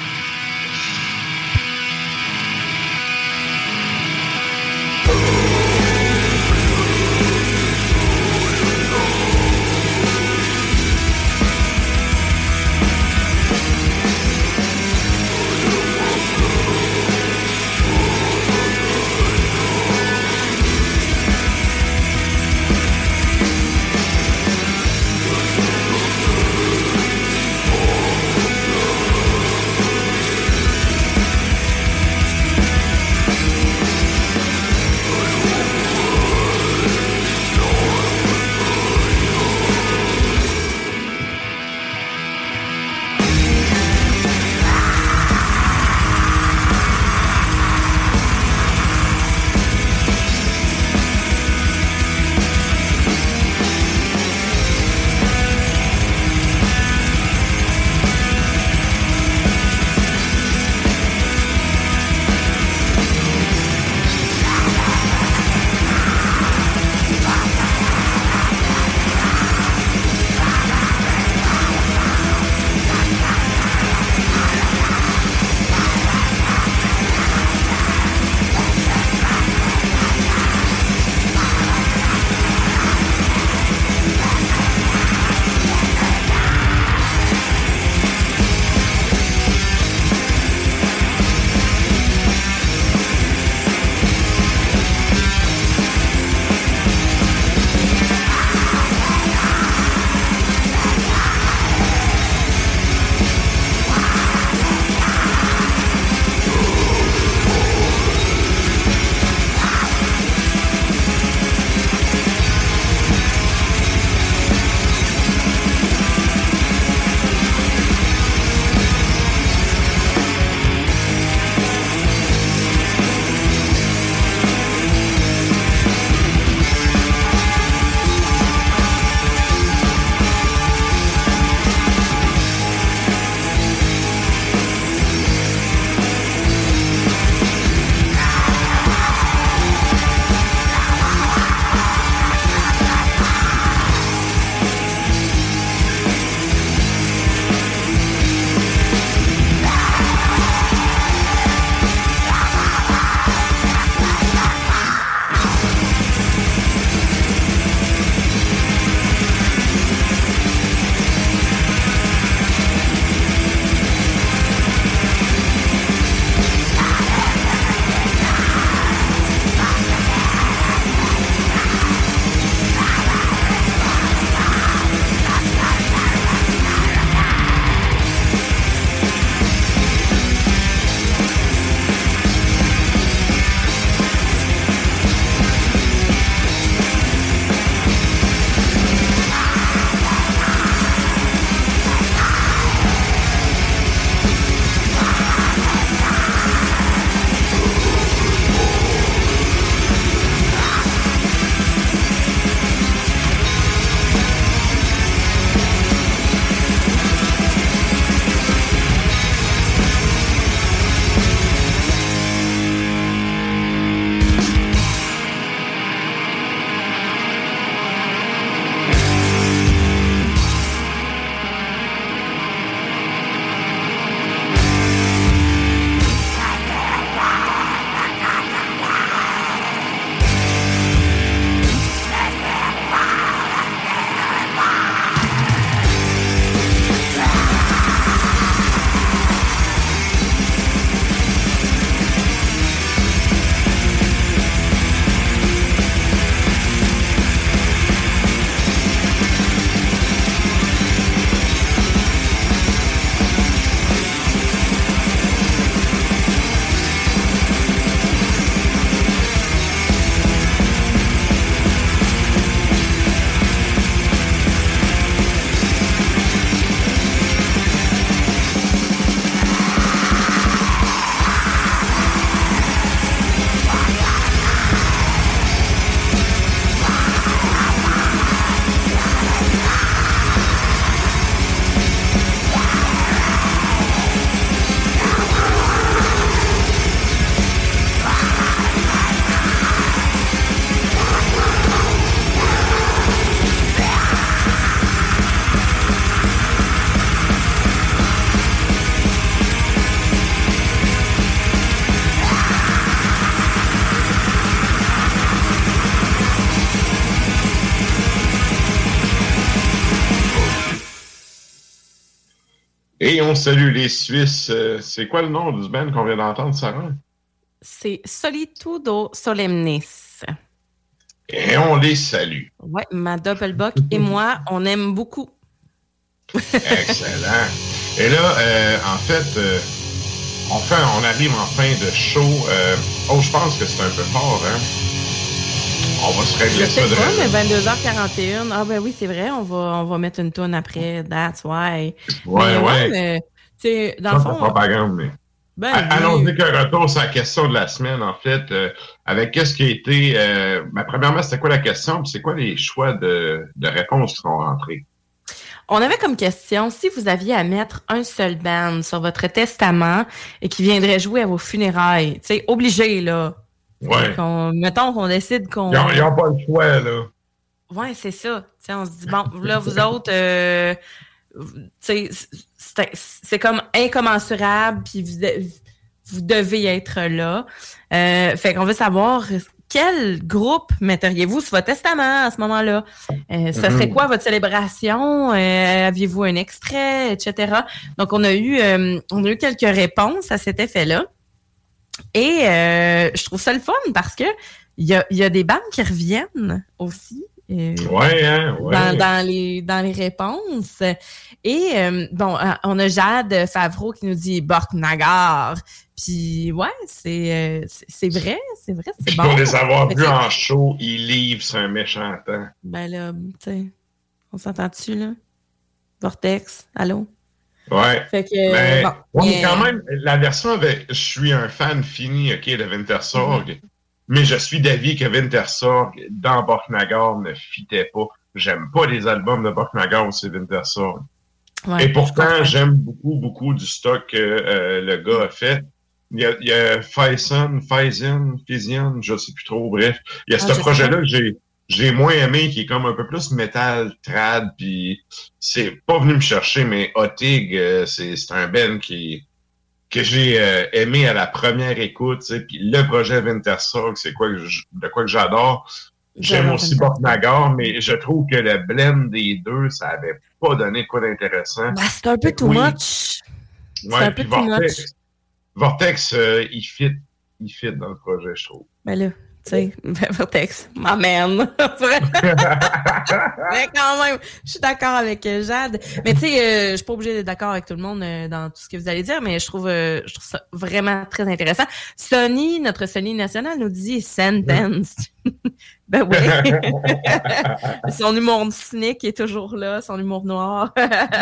on salue les Suisses. Euh, c'est quoi le nom du band qu'on vient d'entendre, Sarah? C'est Solitudo Solemnis. Et on les salue. Ouais, ma Doppelbock et moi, on aime beaucoup. Excellent. Et là, euh, en fait, euh, on, arrive en fin de show. Euh, oh, je pense que c'est un peu fort, hein? On va se sais ça de pas, mais 22h41. Ah ben oui, c'est vrai, on va, on va mettre une tonne après. That's why. Ouais, Mais ouais. mais, dans le Ça, fond... propagande, mais... Ben. Allons-y qu'un retour sur la question de la semaine, en fait. euh, avec qu'est-ce qui a été... Euh, ben, premièrement, c'était quoi la question? Puis c'est quoi les choix de, de réponses qui sont rentrés? On avait comme question, si vous aviez à mettre un seul band sur votre testament et qui viendrait jouer à vos funérailles, tu sais, obligé, là. Ouais. Mettons qu'on décide qu'on... Ils n'ont pas le choix, là. Ouais, c'est ça. On se dit, bon, là, vous autres, euh, c'est- c'est comme incommensurable, puis vous, de- vous devez être là. Euh, fait qu'on veut savoir quel groupe metteriez-vous sur votre testament à ce moment-là? Euh, ça serait Mhm. quoi votre célébration? Euh, Aviez-vous un extrait, etc.? Donc, on a eu, euh, on a eu quelques réponses à cet effet-là. Et euh, je trouve ça le fun parce que il y a, il y a des bandes qui reviennent aussi. euh, Ouais, hein, ouais. Dans, dans les, dans les réponses. Et euh, bon, on a Jade Favreau qui nous dit Nagar. Puis ouais, c'est c'est- c'est vrai, c'est vrai, c'est bon. pour les avoir vus en show, ils livrent sur un méchant temps. Ben là, tu sais, on s'entend-tu là? Vortex, allô? Ouais. Fait que, Mais, bon, ouais, mais quand même, la version avec je suis un fan fini, OK, de Wintersorg, Mm-hmm. mais je suis d'avis que Wintersorg dans Borknagar ne fitait pas. J'aime pas les albums de Borknagar ou c'est Wintersorg. Ouais, Et pourtant, j'aime beaucoup, beaucoup du stock que euh, le gars a fait. Il y a, il y a Faison, Faison, Fizian, je sais plus trop, bref. Il y a Ah, ce projet-là que j'ai j'ai moins aimé, qui est comme un peu plus métal, trad, puis c'est pas venu me chercher, mais Otig, euh, c'est c'est un band qui que j'ai euh, aimé à la première écoute, puis le projet Wintersorg, c'est quoi que de quoi que j'adore. J'aime aussi Borknagar, mais je trouve que le blend des deux, ça avait pas donné quoi d'intéressant. Ben, c'est un peu too Oui. much. C'est Ouais, un puis peu too Vortex, much. Vortex euh, il fit, il fit dans le projet, je trouve. Ben là, tu sais, Vortex, ma man. Mais quand même, je suis d'accord avec euh, Jade. Mais tu sais, euh, je suis pas obligée d'être d'accord avec tout le monde euh, dans tout ce que vous allez dire, mais je trouve, je trouve ça vraiment très intéressant. Sony, notre Sony national, nous dit sentence. ben oui. son humour cynique est toujours là, son humour noir.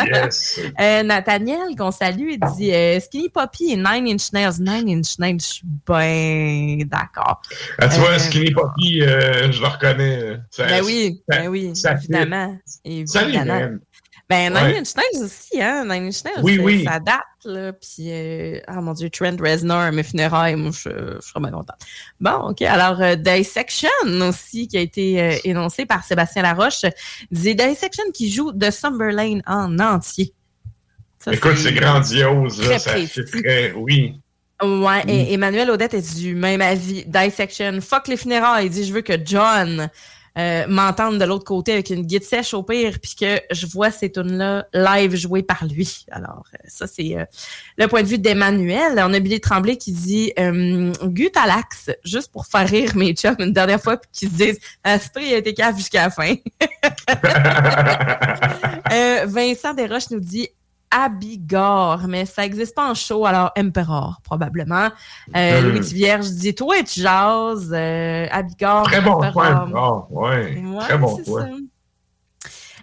Yes. Euh, Nathaniel, qu'on salue, il dit euh, Skinny Poppy et Nine Inch Nails. Nine Inch Nails, je suis bien d'accord. Ah, tu vois, Euh, Skinny Poppy, je le reconnais. Ça- ben oui, ça- ben oui, ça évidemment. Salut, évidemment. Ben, Nine Ouais. Inch Nails aussi, hein. Nine Inch Nails, Oui, ça- oui. ça date, là. Puis, euh, ah mon Dieu, Trent Reznor à mes funérailles, moi, je, je serais bien contente. Bon, OK. Alors, euh, Dissection aussi, qui a été euh, énoncé par Sébastien Laroche, disait Dissection qui joue The Summerlane en entier. Ça, Écoute, c'est grandiose, là, ça très, oui. Ouais, Mm. et Emmanuel Odette est du même avis. Dissection, fuck les funérailles. Il dit, je veux que John euh, m'entende de l'autre côté avec une guide sèche au pire, puis que je vois ces tunes-là live jouées par lui. Alors, euh, ça, c'est euh, le point de vue d'Emmanuel. On a Billy Tremblay qui dit euh, Gutalax, juste pour faire rire mes chums une dernière fois, puis qui se disent Astrid a été cave jusqu'à la fin. Euh, Vincent Desroches nous dit Abigor, mais ça n'existe pas en show, alors Emperor, probablement. Euh, Hmm. Louis Vierge dit Twitch, jazz, euh, Abigor. Très bon Emperor. point. Ouais, Ouais, très bon point.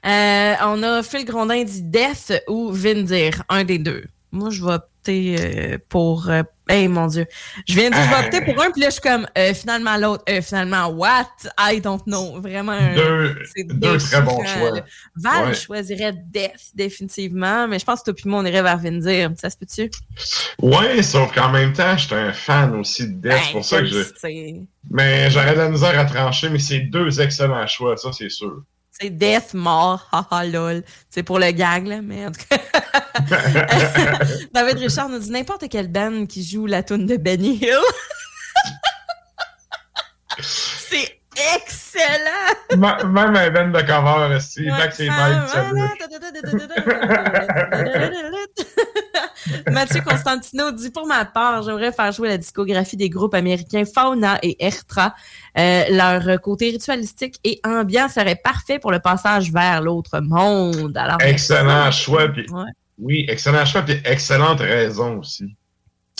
Euh, on a Phil Grondin dit Death ou Vindir, un des deux. Moi, je vais opter euh, pour. Hey, mon Dieu. Je viens de dire, je vais opter pour un, puis là, je suis comme, euh, finalement, l'autre. Euh, finalement, what? I don't know. Vraiment. un- Deux- très bons choix. là. Val Ouais. choisirait Death, définitivement, mais je pense que toi puis moi, on irait vers Vindir. Ça se peut-tu? Ouais, sauf qu'en même temps, j'étais un fan aussi de Death, Ben, c'est pour ça que je... Mais j'aurais de la misère à trancher, mais c'est deux excellents choix, ça, c'est sûr. C'est Death, mort, haha, lol. C'est pour le gag, là, mais en tout cas. David Richard nous dit n'importe quelle band qui joue la tune de Benny Hill. C'est excellent! Même un band de cover, si, Ouais. Back c'est Mike, ça voilà. veut. Mathieu Constantino dit pour ma part, j'aimerais faire jouer la discographie des groupes américains Fauna et Ertra. Euh, leur côté ritualistique et ambiant serait parfait pour le passage vers l'autre monde. Alors, Excellent choix. puis- Ouais. Oui, excellent choix, puis excellente raison aussi.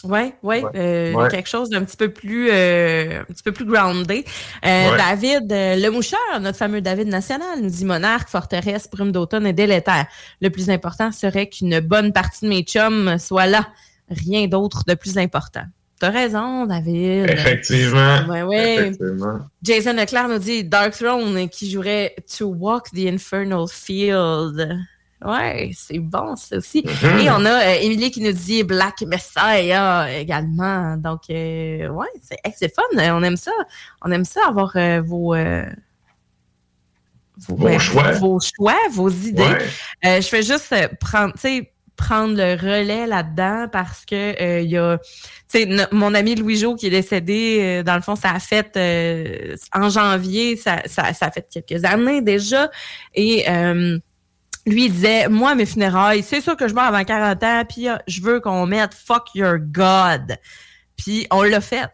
Ouais, ouais, euh, Ouais. quelque chose d'un petit peu plus, euh, un petit peu plus groundé. Euh, Ouais. David euh, le moucheur, notre fameux David national, nous dit monarque, forteresse, brume d'automne et délétère. Le plus important serait qu'une bonne partie de mes chums soit là. Rien d'autre de plus important. T'as raison, David. Effectivement. Ouais, ouais. Effectivement. Jason Leclerc nous dit Dark Throne qui jouerait To Walk the Infernal Field. Ouais, c'est bon, ça aussi. Mhm. Et on a euh, Émilie qui nous dit Black Messiah également. Donc, euh, ouais, c'est hey, c'est fun. On aime ça. On aime ça avoir euh, vos, euh, Vos choix. vos choix, vos idées. Ouais. Euh, je fais juste prendre, prendre le relais là-dedans parce que il y a, tu sais, no- mon ami Louis Jo qui est décédé, dans le fond, ça a fait en janvier, ça, ça, ça a fait quelques années déjà, et euh, lui il disait, moi mes funérailles, c'est sûr que je meurs avant 40 ans, puis euh, je veux qu'on mette fuck your God. Puis on l'a fait.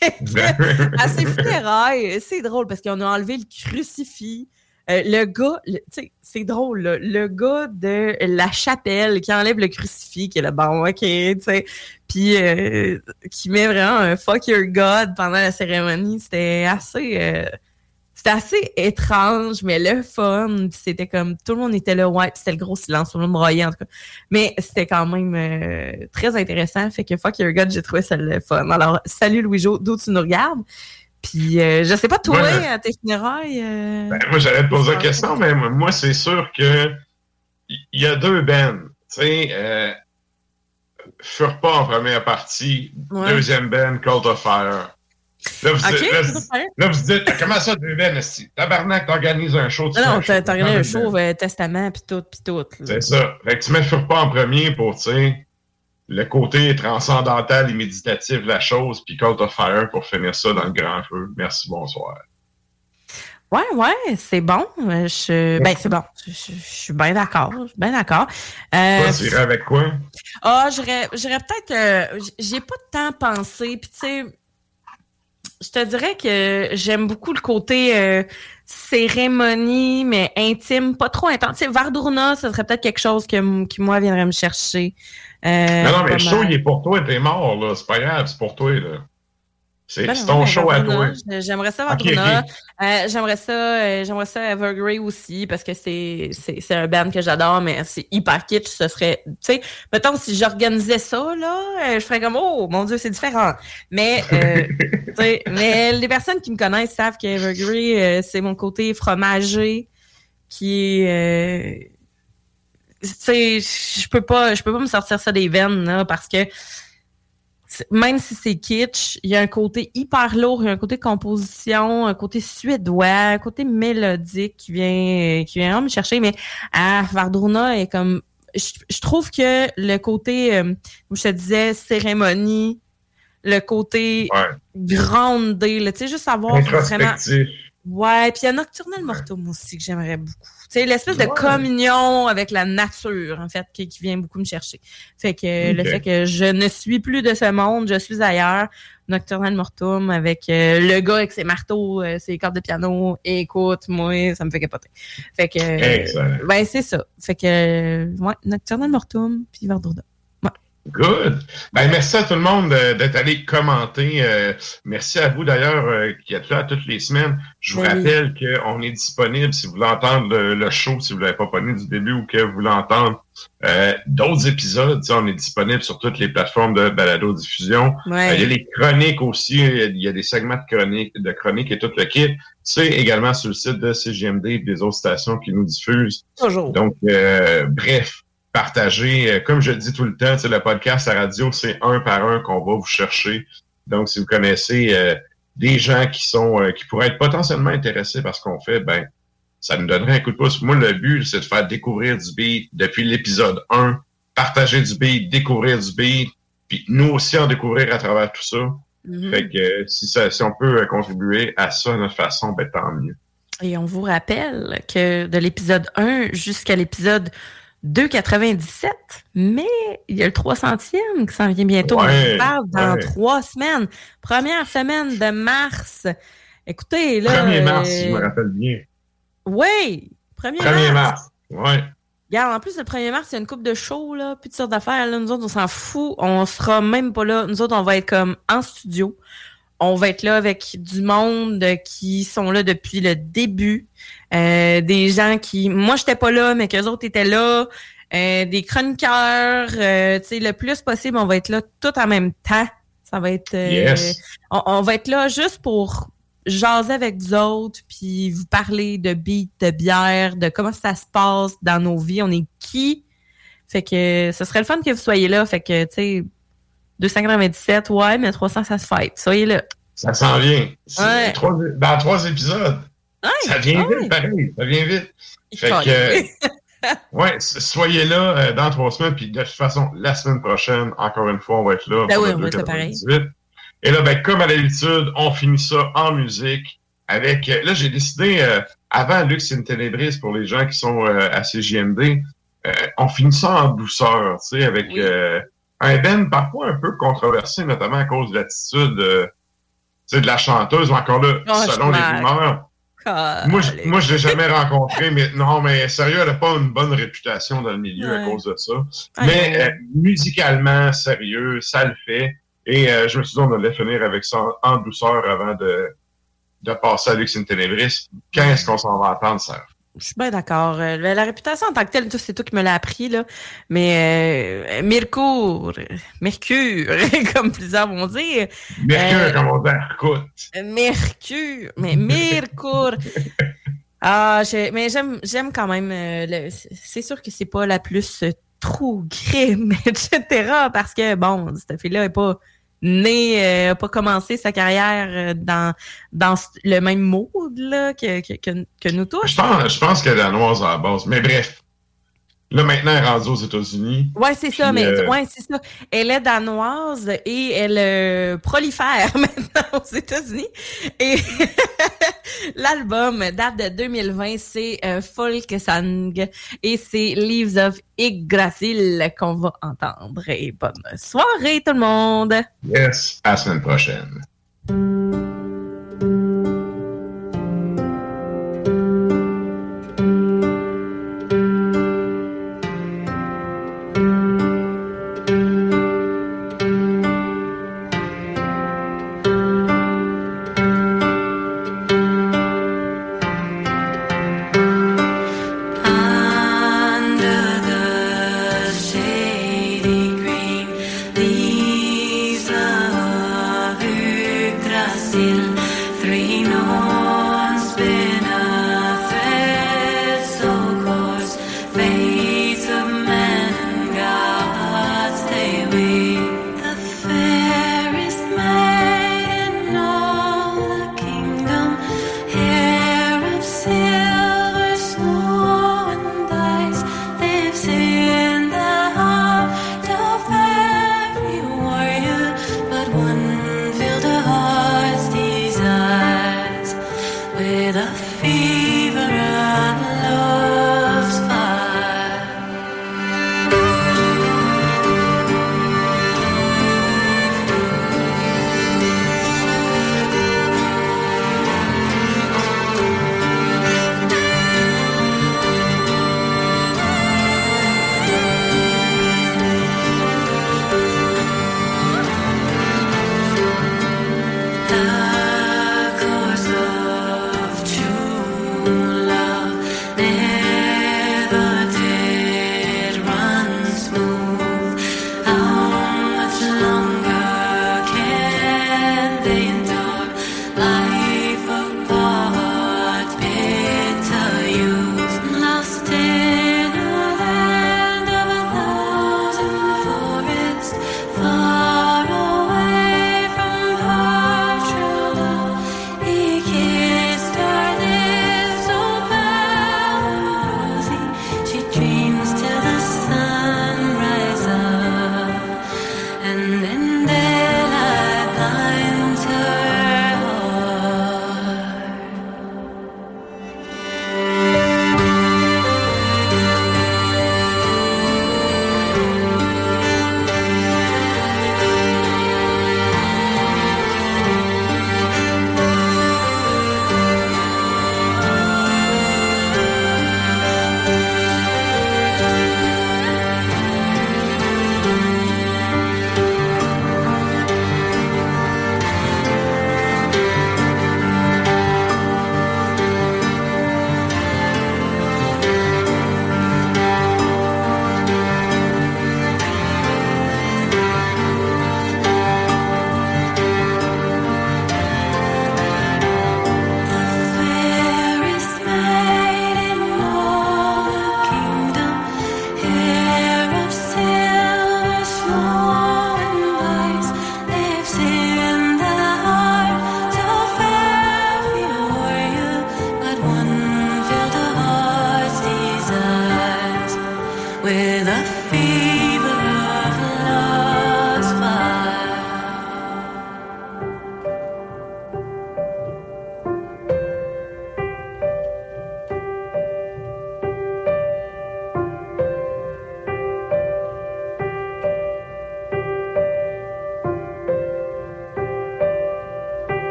à ses funérailles, c'est drôle parce qu'on a enlevé le crucifix. Euh, le gars, tu sais, c'est drôle, là, le gars de la chapelle qui enlève le crucifix, qui est le bon, ok, tu sais, puis euh, qui met vraiment un fuck your God pendant la cérémonie, c'était assez, euh, c'était assez étrange, mais le fun, c'était comme tout le monde était là, ouais, c'était le gros silence, tout le monde broyait en tout cas, mais c'était quand même euh, très intéressant, fait que fuck your God, j'ai trouvé ça le fun. Alors, salut Louis-Jo, d'où tu nous regardes? Puis, euh, je sais pas, toi, Ouais. à tes funérailles. euh, Ben, moi, j'allais te poser la question, mais moi, c'est sûr que il y a deux bands. Tu sais, euh, pas en première partie, Ouais. deuxième band, Cult of Fire. Là, vous, dites, là, vous dites, comment ça, deux esti? Tabarnak, t'organises un show. tu Non, non, un show. un euh, Testament, puis tout, puis tout. C'est ça. Fait que tu mets Furent pas en premier pour, tu sais, le côté transcendantal et méditatif de la chose, puis Cult of Fire pour finir ça dans le grand feu. Merci, bonsoir. Ouais, ouais, c'est bon. Euh, Je, ben, c'est bon. Je, je- je suis bien d'accord. Je suis bien d'accord. Euh, Toi, tu irais avec quoi? Ah, j'aurais peut-être. euh, J'ai pas de temps pensé. Puis, tu sais, je te dirais que j'aime beaucoup le côté euh, cérémonie, mais intime, pas trop intense. Tu sais, Vardourna, ce serait peut-être quelque chose que, qui, moi, viendrait me chercher. Euh, non, non, mais le show, mal. il est pour toi, t'es mort, là. C'est pas grave, c'est pour toi, là. C'est Ben ton show à toi. J'aimerais ça Ok, Vardourna. ok. Euh, j'aimerais ça, euh, j'aimerais ça Evergrey aussi parce que c'est c'est c'est un band que j'adore, mais c'est hyper kitsch. Ce serait, tu sais, mettons si j'organisais ça là, euh, je ferais comme oh mon dieu c'est différent. Mais euh, tu sais, mais les personnes qui me connaissent savent que Evergrey euh, c'est mon côté fromager qui est, tu sais, je peux pas, je peux pas me sortir ça des veines là parce que même si c'est kitsch, il y a un côté hyper lourd, il y a un côté composition, un côté suédois, un côté mélodique qui vient, qui vient vraiment me chercher. Mais à Vardourna est comme, je, je trouve que le côté, euh, où je te disais, cérémonie, le côté groundé, là, tu sais, juste savoir vraiment. Ouais, puis il y a Nocturnal Mortum aussi que j'aimerais beaucoup. Sais, l'espèce de communion avec la nature, en fait, qui, qui vient beaucoup me chercher. Fait que le fait que je ne suis plus de ce monde, je suis ailleurs. Nocturnal Mortum avec euh, le gars avec ses marteaux, euh, ses cordes de piano. Écoute, moi, ça me fait capoter. Fait que, ben c'est ça. Fait que, ouais, Nocturnal Mortum puis Verdurda. Good. Ben, merci à tout le monde euh, d'être allé commenter. Euh, merci à vous d'ailleurs euh, qui êtes là toutes les semaines. Je vous oui. rappelle qu'on est disponible si vous voulez entendre le, le show, si vous ne l'avez pas connu du début ou que vous voulez entendre euh, d'autres épisodes. On est disponible sur toutes les plateformes de balado-diffusion. Ouais. Euh, il y a les chroniques aussi. Il y a des segments de chroniques, de chroniques et tout le kit. C'est également sur le site de CGMD et des autres stations qui nous diffusent. Toujours. Donc, euh, bref, partagez. Euh, Comme je le dis tout le temps, le podcast à radio, c'est un par un qu'on va vous chercher. Donc, si vous connaissez euh, des gens qui sont euh, qui pourraient être potentiellement intéressés par ce qu'on fait, ben ça nous donnerait un coup de pouce. Moi, le but, c'est de faire découvrir du beat depuis l'épisode 1, partager du beat, découvrir du beat, puis nous aussi en découvrir à travers tout ça. Mhm. Fait que si, ça, si on peut contribuer à ça de notre façon, ben tant mieux. Et on vous rappelle que de l'épisode 1 jusqu'à l'épisode 2,97. Mais il y a le 300e qui s'en vient bientôt. Ouais, On en parle dans ouais. trois semaines. Première semaine de mars. Écoutez, là. 1er mars, euh, si je me rappelle bien. Oui, 1er, 1er mars. mars. Ouais. Regarde, en plus, le 1er mars, il y a une coupe de show, là, puis de sortes d'affaires. Là. Nous autres, on s'en fout. On sera même pas là. Nous autres, on va être comme en studio. On va être là avec du monde qui sont là depuis le début. Euh, des gens qui... Moi, j'étais pas là, mais qu'eux autres étaient là. Euh, des chroniqueurs. euh, tu sais, le plus possible, on va être là tout en même temps. Ça va être... euh, Yes. on, on va être là juste pour jaser avec vous autres, puis vous parler de beat, de bière, de comment ça se passe dans nos vies, on est qui? Fait que ce serait le fun que vous soyez là. Fait que, tu sais, 297, ouais, mais 300, ça se fait. Soyez là. Ça s'en vient. C'est Ouais. trois- dans trois épisodes. ça vient ouais. vite, pareil. Ça vient vite. Fait que, ouais, soyez là euh, dans trois semaines. Puis de toute façon, la semaine prochaine, encore une fois, on va être là. Ben pour oui, on va être pareil. 298. Et là, ben, comme à l'habitude, on finit ça en musique avec. euh, Là, j'ai décidé, euh, avant Lux in Tenebris, pour les gens qui sont euh, à CJMD, euh, on finit ça en douceur, tu sais, avec euh, un Ben parfois un peu controversé, notamment à cause de l'attitude euh, de la chanteuse, encore là, Oh, je selon les rumeurs. Moi, je, moi, je l'ai jamais rencontré, mais non, mais sérieux, elle n'a pas une bonne réputation dans le milieu à cause de ça. Ouais, mais euh, musicalement, sérieux, ça le fait. Et euh, je me suis dit, on allait finir avec ça en, douceur avant de, de passer à Lux in Tenebris. Quand est-ce qu'on s'en va attendre, ça? Je suis bien d'accord. Euh, la réputation en tant que telle, c'est toi qui me l'as appris, là. Mais euh, Mercure, Mercure, comme plusieurs vont dire. Mercure, Euh, comme on dit, écoute. Mercure, mais Mercure. Ah, mais j'aime, j'aime quand même. euh, c'est- sûr que c'est pas la plus trop grim, etc. Parce que bon, cette fille-là est pas née, euh, pas commencé sa carrière euh, dans dans le même mode là que que, que, que nous tous. Je pense, je pense qu'elle est danoise à la base. Mais bref. Là, maintenant, elle est rendue aux États-Unis. Ouais, c'est ça, mais euh, ouais, c'est ça. Elle est danoise et elle euh, prolifère maintenant aux États-Unis. Et l'album date de 2020, c'est euh, Folk Sang et c'est Leaves of Yggdrasil qu'on va entendre. Et bonne soirée tout le monde. Yes, à la semaine prochaine.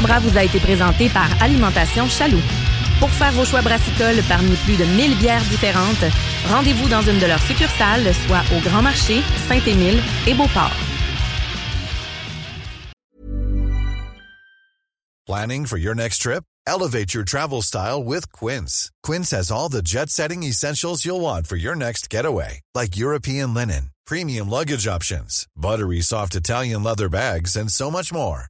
Ars Macabra vous a été présenté par Alimentation Chaloux. Pour faire vos choix brassicoles parmi plus de 1000 bières différentes, rendez-vous dans une de leurs succursales, soit au Grand Marché, Saint-Émile et Beauport. Planning for your next trip? Elevate your travel style with Quince. Quince has all the jet setting essentials you'll want for your next getaway, like European linen, premium luggage options, buttery soft Italian leather bags, and so much more.